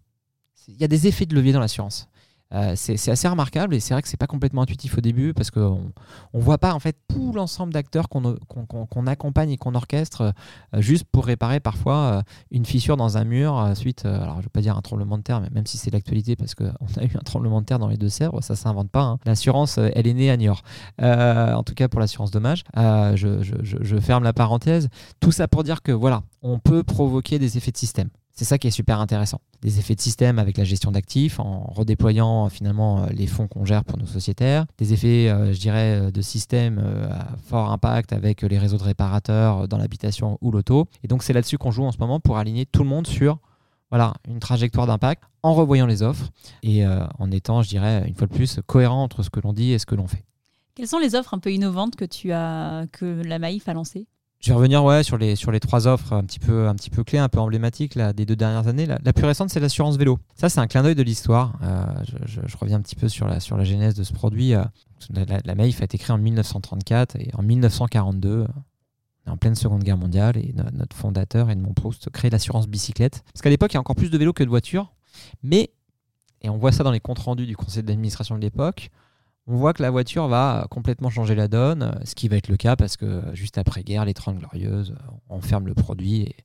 Il y a des effets de levier dans l'assurance. Euh, c'est assez remarquable et c'est vrai que c'est pas complètement intuitif au début parce qu'on on voit pas en fait tout l'ensemble d'acteurs qu'on accompagne et qu'on orchestre euh, juste pour réparer parfois euh, une fissure dans un mur suite, alors je veux pas dire un tremblement de terre, mais même si c'est l'actualité parce qu'on a eu un tremblement de terre dans les Deux-Sèvres, ça s'invente pas. Hein. L'assurance, elle est née à Niort. en tout cas pour l'assurance dommage. Je, je, je ferme la parenthèse. Tout ça pour dire que voilà, on peut provoquer des effets de système. C'est ça qui est super intéressant. Des effets de système avec la gestion d'actifs, en redéployant finalement euh, les fonds qu'on gère pour nos sociétaires. Des effets, euh, je dirais, euh, de système à fort impact avec les réseaux de réparateurs dans l'habitation ou l'auto. Et donc c'est là-dessus qu'on joue en ce moment pour aligner tout le monde sur voilà, une trajectoire d'impact en revoyant les offres et en étant, je dirais, une fois de plus, cohérent entre ce que l'on dit et ce que l'on fait. Quelles sont les offres un peu innovantes que tu as que la Maïf a lancées? Je vais revenir ouais, sur, les, sur les trois offres un petit peu, un petit peu clés, un peu emblématiques là, des deux dernières années. La, plus récente, c'est l'assurance vélo. Ça, c'est un clin d'œil de l'histoire. Euh, je, reviens un petit peu sur la, sur la genèse de ce produit. Euh, la, la, MAIF a été créée en 1934 et en 1942, on est en pleine Seconde Guerre mondiale et notre fondateur, Edmond Proust, crée l'assurance bicyclette. Parce qu'à l'époque, il y a encore plus de vélos que de voitures. Mais, et on voit ça dans les comptes rendus du conseil d'administration de l'époque, on voit que la voiture va complètement changer la donne, ce qui va être le cas parce que juste après-guerre, les 30 glorieuses, on ferme le produit et,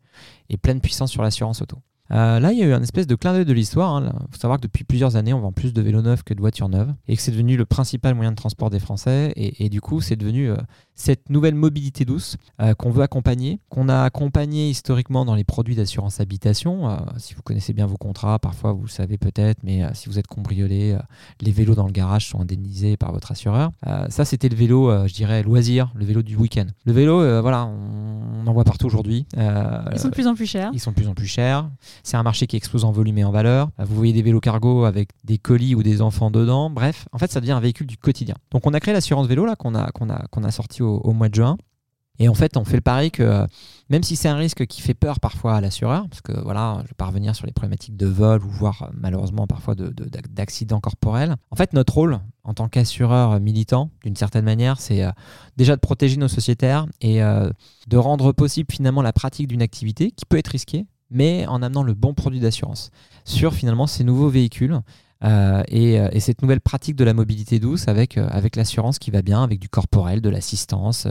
et pleine puissance sur l'assurance auto. Euh, là, il y a eu un espèce de clin d'œil de l'histoire. Il hein. faut savoir que depuis plusieurs années, on vend plus de vélos neufs que de voitures neuves et que c'est devenu le principal moyen de transport des Français. Et, du coup, c'est devenu euh, cette nouvelle mobilité douce euh, qu'on veut accompagner, qu'on a accompagné historiquement dans les produits d'assurance habitation. si vous connaissez bien vos contrats, parfois vous le savez peut-être, mais si vous êtes cambriolé, les vélos dans le garage sont indemnisés par votre assureur. ça, c'était le vélo, je dirais, loisir, le vélo du week-end. Le vélo, voilà, on, on, en voit partout aujourd'hui. ils sont de plus en plus chers. Ils sont de plus en plus chers. C'est un marché qui explose en volume et en valeur. Vous voyez des vélos cargo avec des colis ou des enfants dedans. Bref, en fait, ça devient un véhicule du quotidien. Donc, on a créé l'assurance vélo là qu'on a, qu'on a, sorti au, mois de juin. Et en fait, on fait le pari que même si c'est un risque qui fait peur parfois à l'assureur, parce que voilà, je vais pas revenir sur les problématiques de vol ou voire malheureusement parfois d'accidents corporels, en fait, notre rôle en tant qu'assureur militant, d'une certaine manière, c'est euh, déjà de protéger nos sociétaires et euh, de rendre possible finalement la pratique d'une activité qui peut être risquée, mais en amenant le bon produit d'assurance sur finalement ces nouveaux véhicules et, cette nouvelle pratique de la mobilité douce avec, avec l'assurance qui va bien, avec du corporel, de l'assistance,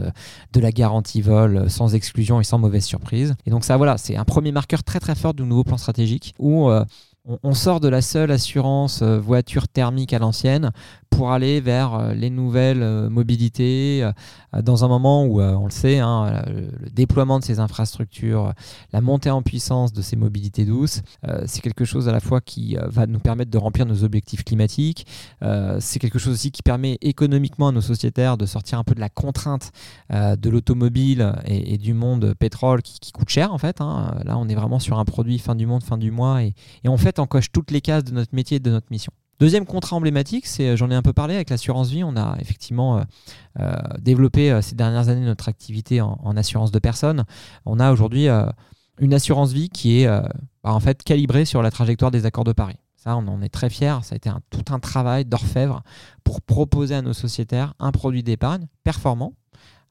de la garantie vol sans exclusion et sans mauvaise surprise. Et donc ça, voilà, c'est un premier marqueur très très fort du nouveau plan stratégique où on, sort de la seule assurance euh, voiture thermique à l'ancienne pour aller vers euh, les nouvelles euh, mobilités dans un moment où, on le sait, hein, le, déploiement de ces infrastructures, la montée en puissance de ces mobilités douces, c'est quelque chose à la fois qui va nous permettre de remplir nos objectifs climatiques, c'est quelque chose aussi qui permet économiquement à nos sociétaires de sortir un peu de la contrainte de l'automobile et, du monde pétrole qui, coûte cher en fait. Hein. Là, on est vraiment sur un produit fin du monde, fin du mois, et, et en fait, on coche toutes les cases de notre métier et de notre mission. Deuxième contrat emblématique, c'est, j'en ai un peu parlé avec l'assurance vie, on a effectivement euh, euh, développé euh, ces dernières années notre activité en, assurance de personnes. On a aujourd'hui une assurance vie qui est bah, en fait calibrée sur la trajectoire des accords de Paris. Ça, on en est très fiers. Ça a été tout un travail d'orfèvre pour proposer à nos sociétaires un produit d'épargne performant,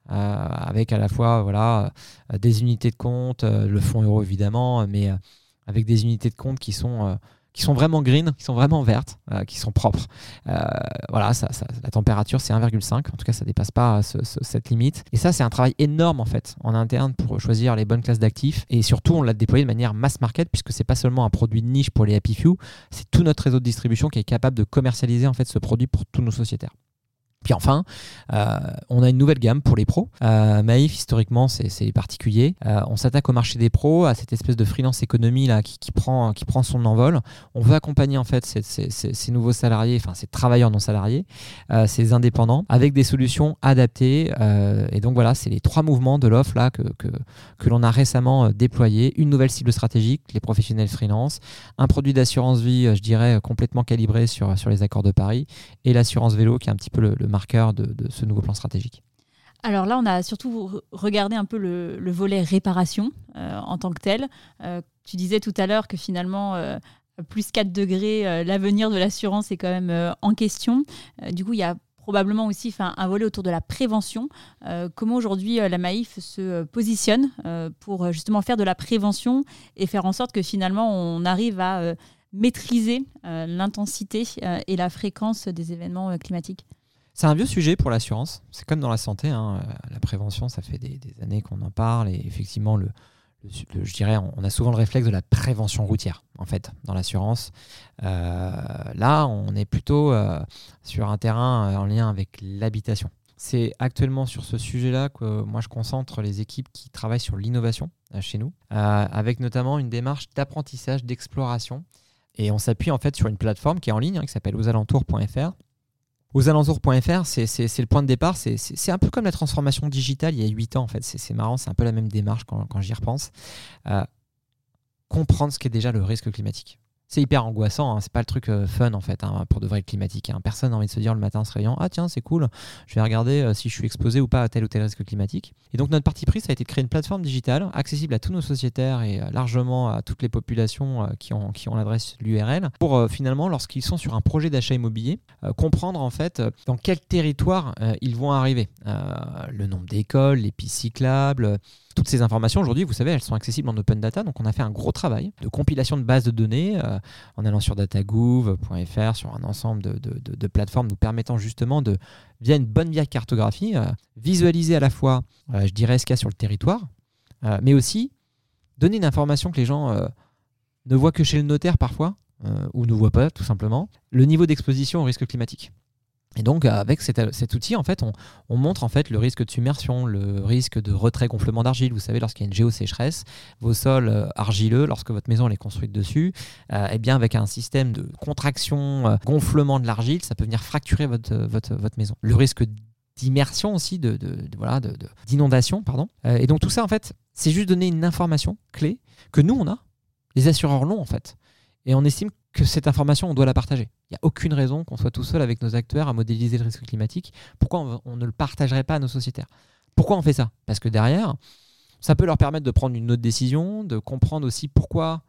avec à la fois voilà, des unités de compte, le fonds euro évidemment, mais avec des unités de compte qui sont, euh, qui sont vraiment green, qui sont vraiment vertes, euh, qui sont propres. Euh, voilà, ça, la température c'est 1,5, en tout cas ça dépasse pas cette limite. Et ça c'est un travail énorme en fait en interne pour choisir les bonnes classes d'actifs. Et surtout on l'a déployé de manière mass market puisque c'est pas seulement un produit de niche pour les Happy Few, c'est tout notre réseau de distribution qui est capable de commercialiser en fait ce produit pour tous nos sociétaires. Puis enfin, euh, on a une nouvelle gamme pour les pros. Euh, Maïf, historiquement, c'est particulier. Euh, on s'attaque au marché des pros, à cette espèce de freelance économie là, qui, prend, qui prend son envol. On veut accompagner en fait ces, nouveaux salariés, enfin ces travailleurs non salariés, ces indépendants, avec des solutions adaptées. et donc voilà, c'est les trois mouvements de l'offre que, l'on a récemment déployé. Une nouvelle cible stratégique, les professionnels freelance, un produit d'assurance vie, je dirais, complètement calibré sur, sur les accords de Paris, et l'assurance vélo qui est un petit peu le marqueur de, ce nouveau plan stratégique alors là, on a surtout regardé un peu le, volet réparation euh, en tant que tel. Euh, tu disais tout à l'heure que finalement, euh, plus 4 degrés, l'avenir de l'assurance est quand même en question. du coup, il y a probablement aussi un volet autour de la prévention. comment aujourd'hui la Maïf se positionne pour justement faire de la prévention et faire en sorte que finalement on arrive à maîtriser l'intensité et la fréquence des événements climatiques? C'est un vieux sujet pour l'assurance. C'est comme dans la santé. Hein. La prévention, ça fait des, années qu'on en parle. Et effectivement, je dirais, on, a souvent le réflexe de la prévention routière, en fait, dans l'assurance. Euh, là, on est plutôt euh, sur un terrain euh, en lien avec l'habitation. C'est actuellement sur ce sujet-là que moi je concentre les équipes qui travaillent sur l'innovation chez nous, avec notamment une démarche d'apprentissage, d'exploration. Et on s'appuie en fait sur une plateforme qui est en ligne, hein, qui s'appelle ausalentours.fr, aux alentours.fr, c'est le point de départ. C'est un peu comme la transformation digitale il y a 8 ans, en fait. C'est marrant, c'est un peu la même démarche quand, j'y repense. Euh, comprendre ce qu'est déjà le risque climatique c'est hyper angoissant, hein. c'est pas le truc euh, fun en fait hein, pour de vrai climatique. Hein. Personne n'a envie de se dire le matin en se réveillant Ah tiens, c'est cool, je vais regarder euh, si je suis exposé ou pas à tel ou tel risque climatique. Et donc notre parti pris, ça a été de créer une plateforme digitale accessible à tous nos sociétaires et euh, largement à toutes les populations qui ont, qui ont l'adresse l'URL pour finalement, lorsqu'ils sont sur un projet d'achat immobilier, comprendre en fait dans quel territoire ils vont arriver. le nombre d'écoles, les pistes cyclables toutes ces informations, aujourd'hui, vous savez, elles sont accessibles en open data. Donc, on a fait un gros travail de compilation de bases de données euh, en allant sur datagouv.fr, sur un ensemble de, plateformes nous permettant justement de, via une bonne vieille cartographie, euh, visualiser à la fois, euh, je dirais, ce qu'il y a sur le territoire, mais aussi donner une information que les gens ne voient que chez le notaire parfois, ou ne voient pas tout simplement, le niveau d'exposition au risque climatique. Et donc, avec cet, outil, en fait, on, montre en fait le risque de submersion, le risque de retrait-gonflement d'argile. Vous savez, lorsqu'il y a une géosécheresse, vos sols euh, argileux, lorsque votre maison est construite dessus, euh, eh bien, avec un système de contraction, euh, gonflement de l'argile, ça peut venir fracturer votre maison. Le risque d'immersion aussi, de, voilà, d'inondation, pardon. et donc tout ça, en fait, c'est juste donner une information clé que nous, on a, les assureurs l'ont en fait. Et on estime cette information, on doit la partager. Il n'y a aucune raison qu'on soit tout seul avec nos acteurs à modéliser le risque climatique. Pourquoi on, ne le partagerait pas à nos sociétaires? Pourquoi on fait ça? Parce que derrière, ça peut leur permettre de prendre une autre décision, de comprendre aussi pourquoi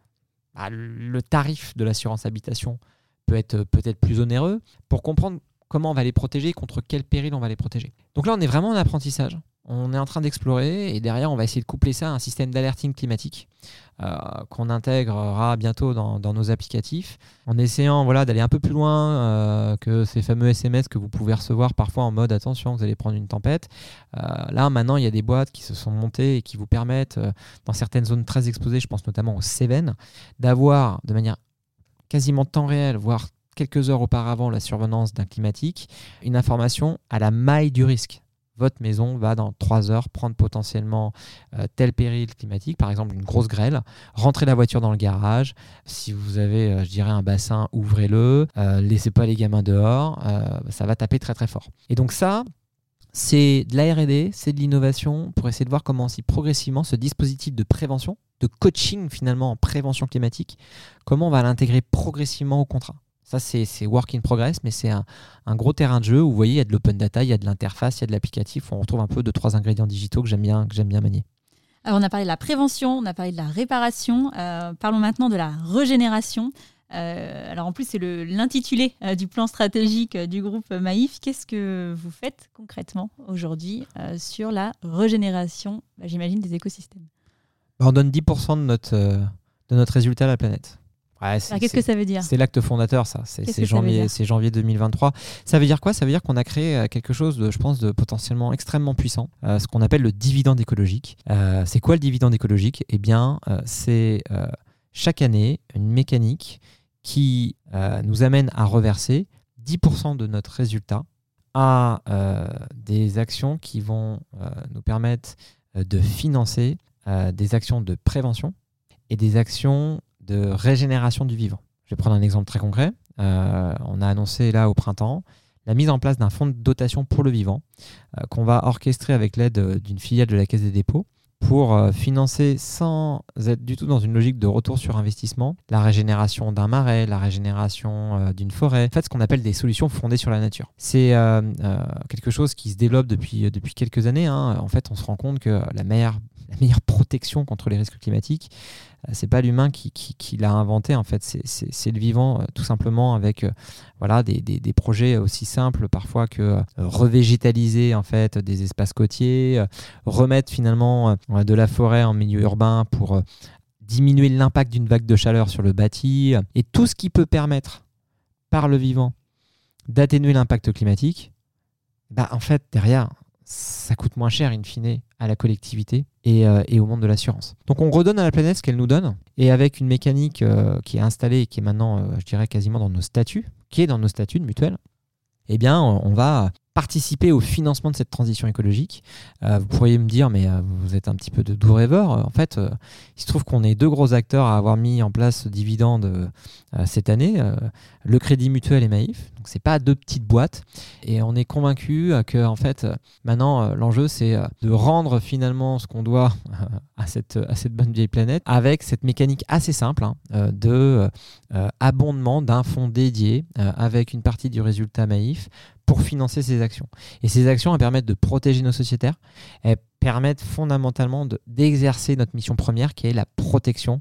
bah, le tarif de l'assurance habitation peut être peut-être plus onéreux, pour comprendre comment on va les protéger, contre quel péril on va les protéger. Donc là, on est vraiment en apprentissage. On est en train d'explorer et derrière, on va essayer de coupler ça à un système d'alerting climatique euh, qu'on intégrera bientôt dans, nos applicatifs en essayant voilà, d'aller un peu plus loin euh, que ces fameux SMS que vous pouvez recevoir parfois en mode attention, vous allez prendre une tempête. Euh, là, maintenant, il y a des boîtes qui se sont montées et qui vous permettent, dans certaines zones très exposées, je pense notamment aux Cévennes, d'avoir de manière quasiment temps réel, voire quelques heures auparavant la survenance d'un climatique, une information à la maille du risque votre maison va dans trois heures prendre potentiellement euh, tel péril climatique, par exemple une grosse grêle, rentrez la voiture dans le garage, si vous avez, euh, je dirais, un bassin, ouvrez-le, euh, laissez pas les gamins dehors, ça va taper très très fort. Et donc ça, c'est de la RD, c'est de l'innovation pour essayer de voir comment si progressivement ce dispositif de prévention, de coaching finalement en prévention climatique, comment on va l'intégrer progressivement au contrat. Ça, c'est work in progress, mais c'est un, gros terrain de jeu où vous voyez, il y a de l'open data, il y a de l'interface, il y a de l'applicatif. On retrouve un peu de trois ingrédients digitaux que j'aime bien, que bien manier. Alors, on a parlé de la prévention, on a parlé de la réparation. Euh, parlons maintenant de la régénération. Euh, alors, en plus, c'est l'intitulé euh, du plan stratégique du groupe Maïf. Qu'est-ce que vous faites concrètement aujourd'hui sur la régénération, bah, j'imagine, des écosystèmes? Bah, On donne 10% de notre, de notre résultat à la planète. Qu'est-ce que ça veut dire C'est l'acte fondateur, ça. C'est janvier, janvier 2023. Ça veut dire quoi? Ça veut dire qu'on a créé euh, quelque chose, de, je pense, de potentiellement extrêmement puissant, euh, ce qu'on appelle le dividende écologique. Euh, c'est quoi le dividende écologique? Eh bien, c'est chaque année une mécanique qui nous amène à reverser 10% de notre résultat à des actions qui vont nous permettre de financer des actions de prévention et des actions de régénération du vivant. Je vais prendre un exemple très concret. Euh, on a annoncé là au printemps la mise en place d'un fonds de dotation pour le vivant euh, qu'on va orchestrer avec l'aide euh, d'une filiale de la Caisse des dépôts pour financer sans être du tout dans une logique de retour sur investissement la régénération d'un marais, la régénération d'une forêt, en fait ce qu'on appelle des solutions fondées sur la nature. C'est quelque chose qui se développe depuis, depuis quelques années. Hein. En fait on se rend compte que la meilleure, la meilleure protection contre les risques climatiques, euh, c'est pas l'humain qui, l'a inventé en fait, c'est le vivant euh, tout simplement avec euh, voilà des, projets aussi simples parfois que revégétaliser en fait des espaces côtiers, remettre finalement de la forêt en milieu urbain pour diminuer l'impact d'une vague de chaleur sur le bâti et tout ce qui peut permettre par le vivant d'atténuer l'impact climatique, bah en fait derrière ça coûte moins cher in fine à la collectivité euh, et, au monde de l'assurance. Donc on redonne à la planète ce qu'elle nous donne, et avec une mécanique euh, qui est installée et qui est maintenant, euh, je dirais, quasiment dans nos statuts, qui est dans nos statuts de mutuelle, eh bien on va participer au financement de cette transition écologique. vous pourriez me dire, mais vous êtes un petit peu de doux rêveur. En fait, il se trouve qu'on est deux gros acteurs à avoir mis en place ce dividende cette année, le Crédit Mutuel et Maïf c'est pas deux petites boîtes. Et on est convaincu que en fait, maintenant, euh, l'enjeu, c'est euh, de rendre finalement ce qu'on doit à cette, à cette bonne vieille planète avec cette mécanique assez simple hein, euh, de abondement d'un fonds dédié avec une partie du résultat Maïf pour financer ces actions. Et ces actions, elles permettent de protéger nos sociétaires, elles permettent fondamentalement d'exercer notre mission première qui est la protection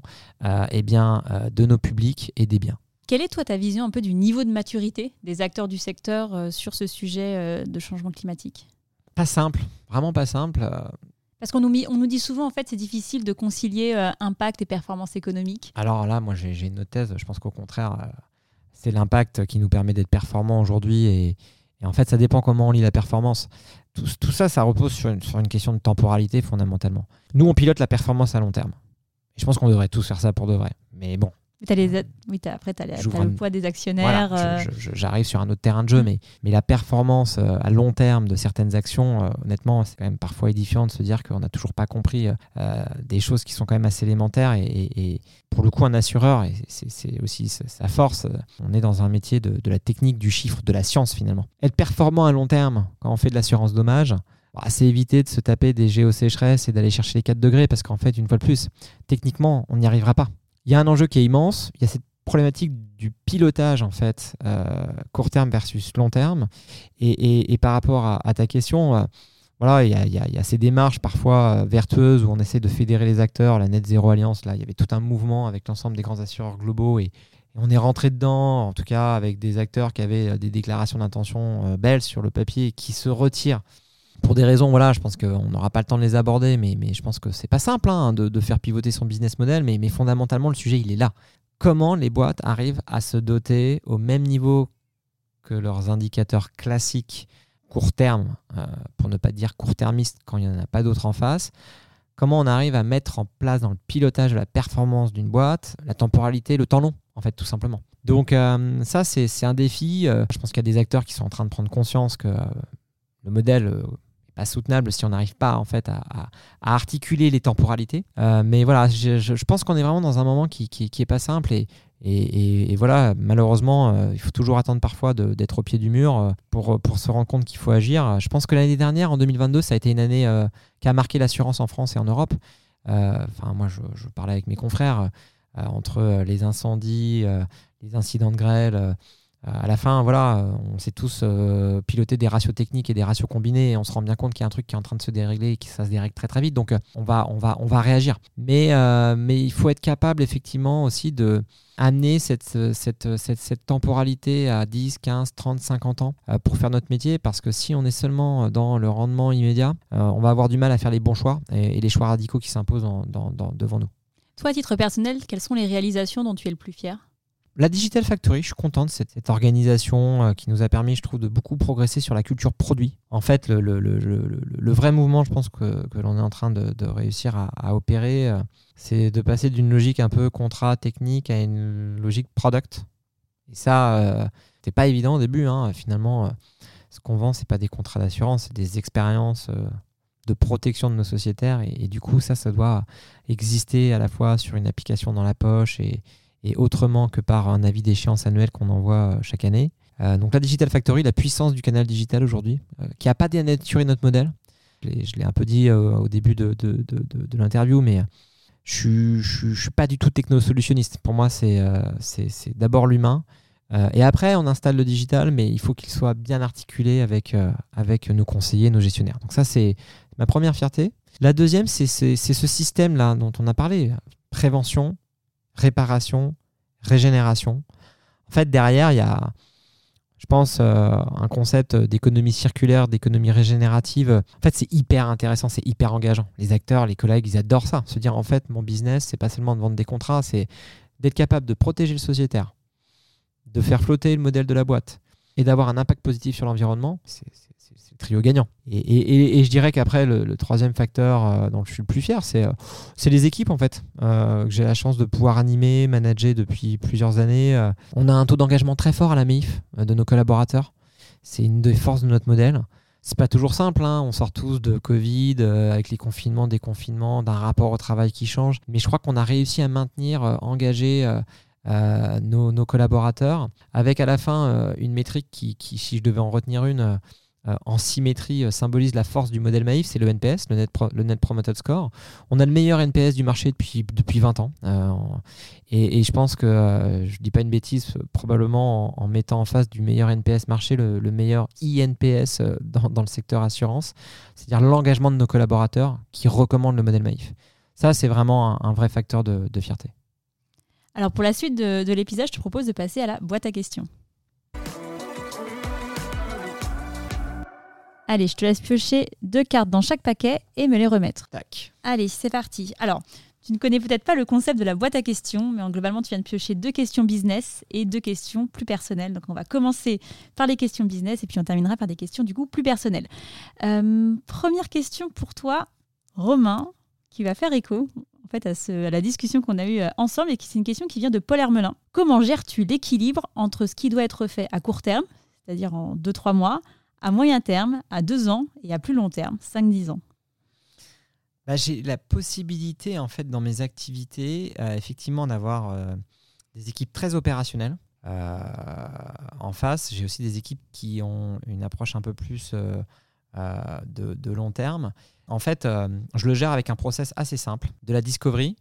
eh bien, de nos publics et des biens. Quelle est toi ta vision un peu du niveau de maturité des acteurs du secteur euh, sur ce sujet euh, de changement climatique? Pas simple, vraiment pas simple. Euh. Parce qu'on nous, on nous dit souvent en fait c'est difficile de concilier impact et performance économique. Alors là, moi j'ai une thèse, je pense qu'au contraire, c'est l'impact qui nous permet d'être performant aujourd'hui et, en fait ça dépend comment on lit la performance. Tout, ça, ça repose sur une, sur une question de temporalité fondamentalement. Nous, on pilote la performance à long terme. Et je pense qu'on devrait tous faire ça pour de vrai. Mais bon, as les... Oui, après, tu as, le poids des actionnaires. Euh. J'arrive sur un autre terrain de jeu, mais, mais la performance euh, à long terme de certaines actions, euh, honnêtement, c'est quand même parfois édifiant de se dire qu'on n'a toujours pas compris des choses qui sont quand même assez élémentaires. Et, pour le coup, un assureur, et c'est aussi sa force, on est dans un métier de, de, la technique, du chiffre, de la science finalement. Être performant à long terme quand on fait de l'assurance dommage, c'est éviter de se taper des géosécheresses et d'aller chercher les 4 degrés parce qu'en fait, une fois de plus, techniquement, on n'y arrivera pas il y a un enjeu qui est immense. Il y a cette problématique du pilotage en fait euh, court terme versus long terme. Et, par rapport à, ta question, euh, voilà, il y, a, ces démarches parfois euh, vertueuses où on essaie de fédérer les acteurs. La Net Zero Alliance, là, il y avait tout un mouvement avec l'ensemble des grands assureurs globaux et, on est rentré dedans, en tout cas avec des acteurs qui avaient des déclarations d'intention belles sur le papier qui se retirent pour des raisons, voilà, je pense qu'on n'aura pas le temps de les aborder, mais, je pense que c'est pas simple hein, de, faire pivoter son business model, mais, mais fondamentalement, le sujet, il est là. Comment les boîtes arrivent à se doter au même niveau que leurs indicateurs classiques court terme, euh, pour ne pas dire court-termiste quand il n'y en a pas d'autres en face, comment on arrive à mettre en place dans le pilotage de la performance d'une boîte la temporalité, le temps long, en fait, tout simplement? Donc euh, ça, c'est un défi. Euh, je pense qu'il y a des acteurs qui sont en train de prendre conscience que le modèle soutenable si on n'arrive pas en fait à, articuler les temporalités. Euh, mais voilà, je, pense qu'on est vraiment dans un moment qui, qui, est pas simple et, et, voilà, malheureusement, euh, il faut toujours attendre parfois d'être au pied du mur euh, pour, pour se rendre compte qu'il faut agir. Je pense que l'année dernière, en 2022, ça a été une année qui a marqué l'assurance en France et en Europe. Enfin, moi, je, parlais avec mes confrères entre les incendies, les incidents de grêle à la fin, voilà, on sait tous euh, piloter des ratios techniques et des ratios combinés et on se rend bien compte qu'il y a un truc qui est en train de se dérégler et que ça se dérègle très très vite. Donc euh, on, va, on, va, on va réagir. Mais, mais il faut être capable effectivement aussi de amener cette, cette, cette, temporalité à 10, 15, 30, 50 ans pour faire notre métier parce que si on est seulement dans le rendement immédiat, on va avoir du mal à faire les bons choix et, les choix radicaux qui s'imposent devant nous. Toi, à titre personnel, quelles sont les réalisations dont tu es le plus fier? La Digital Factory, je suis content de cette, organisation euh, qui nous a permis, je trouve, de beaucoup progresser sur la culture produit. En fait, le, vrai mouvement, je pense que, l'on est en train de, réussir à, opérer, euh, c'est de passer d'une logique un peu contrat technique à une logique product. Et ça, euh, c'était pas évident au début. Hein. Finalement, ce qu'on vend, c'est pas des contrats d'assurance, c'est des expériences de protection de nos sociétaires. Et, et, du coup, ça, ça doit exister à la fois sur une application dans la poche et et autrement que par un avis d'échéance annuel qu'on envoie euh, chaque année. Euh, donc la Digital Factory, la puissance du canal digital aujourd'hui, euh, qui n'a pas dénaturé notre modèle. Je l'ai un peu dit au début de, de, de, l'interview, mais je ne suis pas du tout techno-solutionniste. Pour moi, c'est d'abord l'humain. et après, on installe le digital, mais il faut qu'il soit bien articulé avec, avec nos conseillers, nos gestionnaires. Donc ça, c'est ma première fierté. La deuxième, c'est ce système-là dont on a parlé. Prévention, réparation, régénération. En fait, derrière, il y a, je pense, euh, un concept d'économie circulaire, d'économie régénérative. En fait, c'est hyper intéressant, c'est hyper engageant. Les acteurs, les collègues, ils adorent ça. Se dire, en fait, mon business, c'est pas seulement de vendre des contrats, c'est d'être capable de protéger le sociétaire, de faire flotter le modèle de la boîte et d'avoir un impact positif sur l'environnement. C'est trio gagnant. Et, je dirais qu'après, le, troisième facteur euh, dont je suis le plus fier, c'est euh, les équipes en fait, euh, que j'ai la chance de pouvoir animer, manager depuis plusieurs années. on a un taux d'engagement très fort à la MIF de nos collaborateurs. C'est une des forces de notre modèle. C'est pas toujours simple, hein. on sort tous de Covid, avec les confinements, déconfinements, d'un rapport au travail qui change. Mais je crois qu'on a réussi à maintenir, engager nos, collaborateurs, avec à la fin une métrique qui, si je devais en retenir une, euh, en symétrie euh, symbolise la force du modèle Maïf, c'est le NPS, le Net, Net Promoted Score. On a le meilleur NPS du marché depuis, depuis 20 ans. Euh, et, je pense que, je ne dis pas une bêtise, probablement en, mettant en face du meilleur NPS marché, le, meilleur INPS dans, le secteur assurance, c'est-à-dire l'engagement de nos collaborateurs qui recommandent le modèle Maïf. Ça, c'est vraiment un, vrai facteur de, fierté. Alors pour la suite de, de l'épisode, je te propose de passer à la boîte à questions. Allez, je te laisse piocher deux cartes dans chaque paquet et me les remettre. Tac. Allez, c'est parti. Alors, tu ne connais peut-être pas le concept de la boîte à questions, mais globalement, tu viens de piocher deux questions business et deux questions plus personnelles. Donc, on va commencer par les questions business et puis on terminera par des questions du coup plus personnelles. Euh, première question pour toi, Romain, qui va faire écho en fait, à, à la discussion qu'on a eue euh, ensemble et qui c'est une question qui vient de Paul Hermelin. Comment gères-tu l'équilibre entre ce qui doit être fait à court terme, c'est-à-dire en 2-3 mois, à moyen terme, à deux ans et à plus long terme, 5-10 ans bah, J'ai la possibilité, en fait, dans mes activités, euh, effectivement, d'avoir euh, des équipes très opérationnelles. Euh, en face, j'ai aussi des équipes qui ont une approche un peu plus de, long terme. En fait, je le gère avec un process assez simple, de la discovery,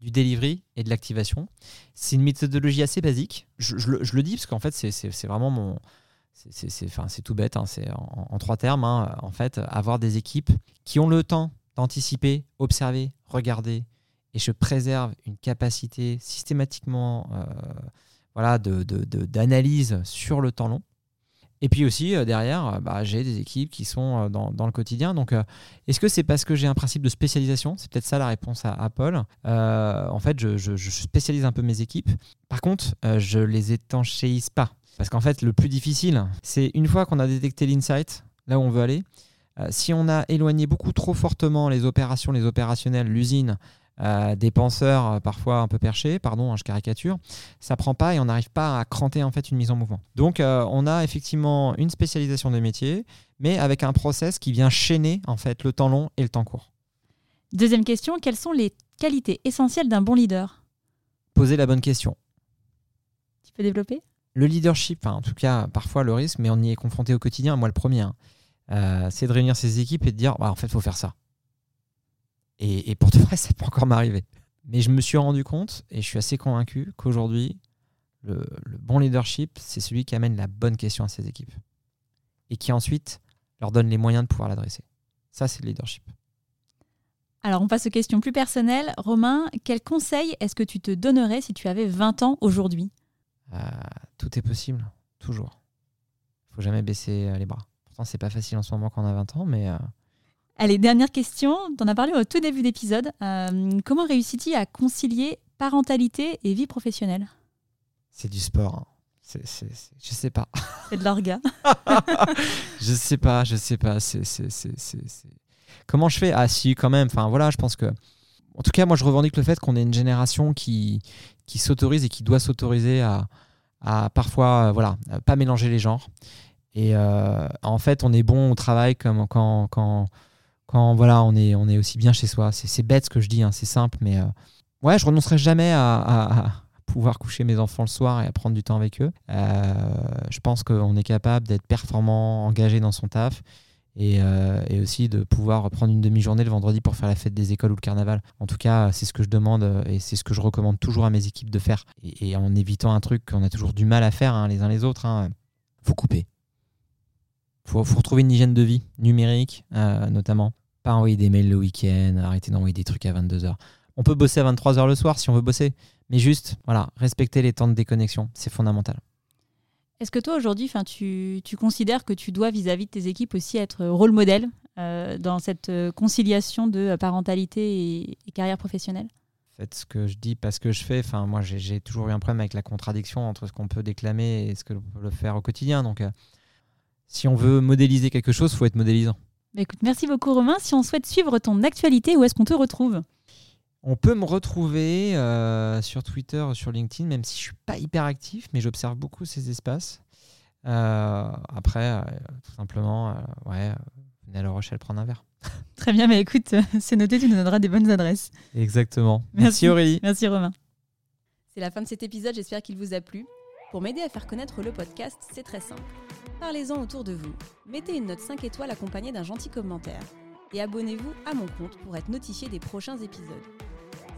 du delivery et de l'activation. C'est une méthodologie assez basique. Je le dis parce qu'en fait, c'est vraiment mon, c'est tout bête, hein, c'est en, trois termes. Hein, en fait, avoir des équipes qui ont le temps d'anticiper, observer, regarder, et je préserve une capacité systématiquement euh, voilà, d'analyse sur le temps long. Et puis aussi, euh, derrière, euh, bah, j'ai des équipes qui sont dans, le quotidien. Donc, est-ce que c'est parce que j'ai un principe de spécialisation? C'est peut-être ça la réponse à. Euh, en fait, je, spécialise un peu mes équipes. Par contre, je les étanchéise pas. Parce qu'en fait, le plus difficile, c'est une fois qu'on a détecté l'insight, là où on veut aller, euh, si on a éloigné beaucoup trop fortement les opérations, les opérationnels, l'usine, euh, des penseurs euh, parfois un peu perchés, pardon, hein, je caricature, ça prend pas et on n'arrive pas à cranter en fait une mise en mouvement. Donc euh, on a effectivement une spécialisation des métiers, mais avec un process qui vient chaîner en fait le temps long et le temps court. Deuxième question, quelles sont les qualités essentielles d'un bon leader? Poser la bonne question. Tu peux développer? Le leadership, en tout cas parfois le risque, mais on y est confronté au quotidien, moi le premier, hein, euh, c'est de réunir ses équipes et de dire, bah, en fait, il faut faire ça. Et, et pour de vrai, ça peut encore m'arriver. Mais je me suis rendu compte, et je suis assez convaincu, qu'aujourd'hui, le, le bon leadership, c'est celui qui amène la bonne question à ses équipes. Et qui ensuite leur donne les moyens de pouvoir l'adresser. Ça, c'est le leadership. Alors, on passe aux questions plus personnelles. Romain, quel conseil est-ce que tu te donnerais si tu avais 20 ans aujourd'hui? Euh, tout est possible, toujours. Il faut jamais baisser euh, les bras. Pourtant, c'est pas facile en ce moment quand on a 20 ans, mais euh, Allez, dernière question. Tu en as parlé au tout début d'épisode. Euh, comment réussis-tu à concilier parentalité et vie professionnelle? C'est du sport. hein. C'est- c'est- c'est- je sais pas. C'est de l'orga. je sais pas, je sais pas. C'est, c'est, c'est, c'est- c'est- Comment je fais? Ah si, quand même. Enfin voilà, je pense que... En tout cas, moi, je revendique le fait qu'on est une génération qui, qui s'autorise et qui doit s'autoriser à, à parfois, euh, voilà, pas mélanger les genres. Et euh, en fait, on est bon au travail comme quand, quand, quand voilà, on est, on est aussi bien chez soi. C'est, bête ce que je dis, hein, c'est simple, mais euh, ouais, je renoncerai jamais à, pouvoir coucher mes enfants le soir et à prendre du temps avec eux. Je pense qu'on est capable d'être performant, engagé dans son taf. Et, euh, et aussi de pouvoir prendre une demi-journée le vendredi pour faire la fête des écoles ou le carnaval. En tout cas, c'est ce que je demande euh, et c'est ce que je recommande toujours à mes équipes de faire. Et, et en évitant un truc qu'on a toujours du mal à faire hein, les uns les autres, hein, faut couper. Faut, faut retrouver une hygiène de vie numérique, euh, notamment. Pas envoyer des mails le week-end, arrêter d'envoyer des trucs à 22h. On peut bosser à 23h le soir si on veut bosser, mais juste, voilà, respecter les temps de déconnexion, c'est fondamental. Est-ce que toi, aujourd'hui, tu, tu considères que tu dois, vis-à-vis de tes équipes, aussi être rôle modèle euh, dans cette euh, conciliation de euh, parentalité et, et carrière professionnelle? Faites ce que je dis, pas ce que je fais. Enfin, moi, j'ai j'ai toujours eu un problème avec la contradiction entre ce qu'on peut déclamer et ce que l'on peut le faire au quotidien. Donc, euh, si on veut modéliser quelque chose, faut être modélisant. Bah, Écoute, merci beaucoup Romain. Si on souhaite suivre ton actualité, où est-ce qu'on te retrouve? On peut me retrouver euh, sur Twitter, sur LinkedIn, même si je suis pas hyper actif, mais j'observe beaucoup ces espaces. Euh, après, euh, tout simplement, euh, ouais, venez à La Rochelle prendre un verre. Très bien, mais écoute, c'est noté, tu nous donneras des bonnes adresses. Exactement. Merci. Merci Aurélie. Merci Romain. C'est la fin de cet épisode, j'espère qu'il vous a plu. Pour m'aider à faire connaître le podcast, c'est très simple. Parlez-en autour de vous. Mettez une note 5 étoiles accompagnée d'un gentil commentaire. Et abonnez-vous à mon compte pour être notifié des prochains épisodes.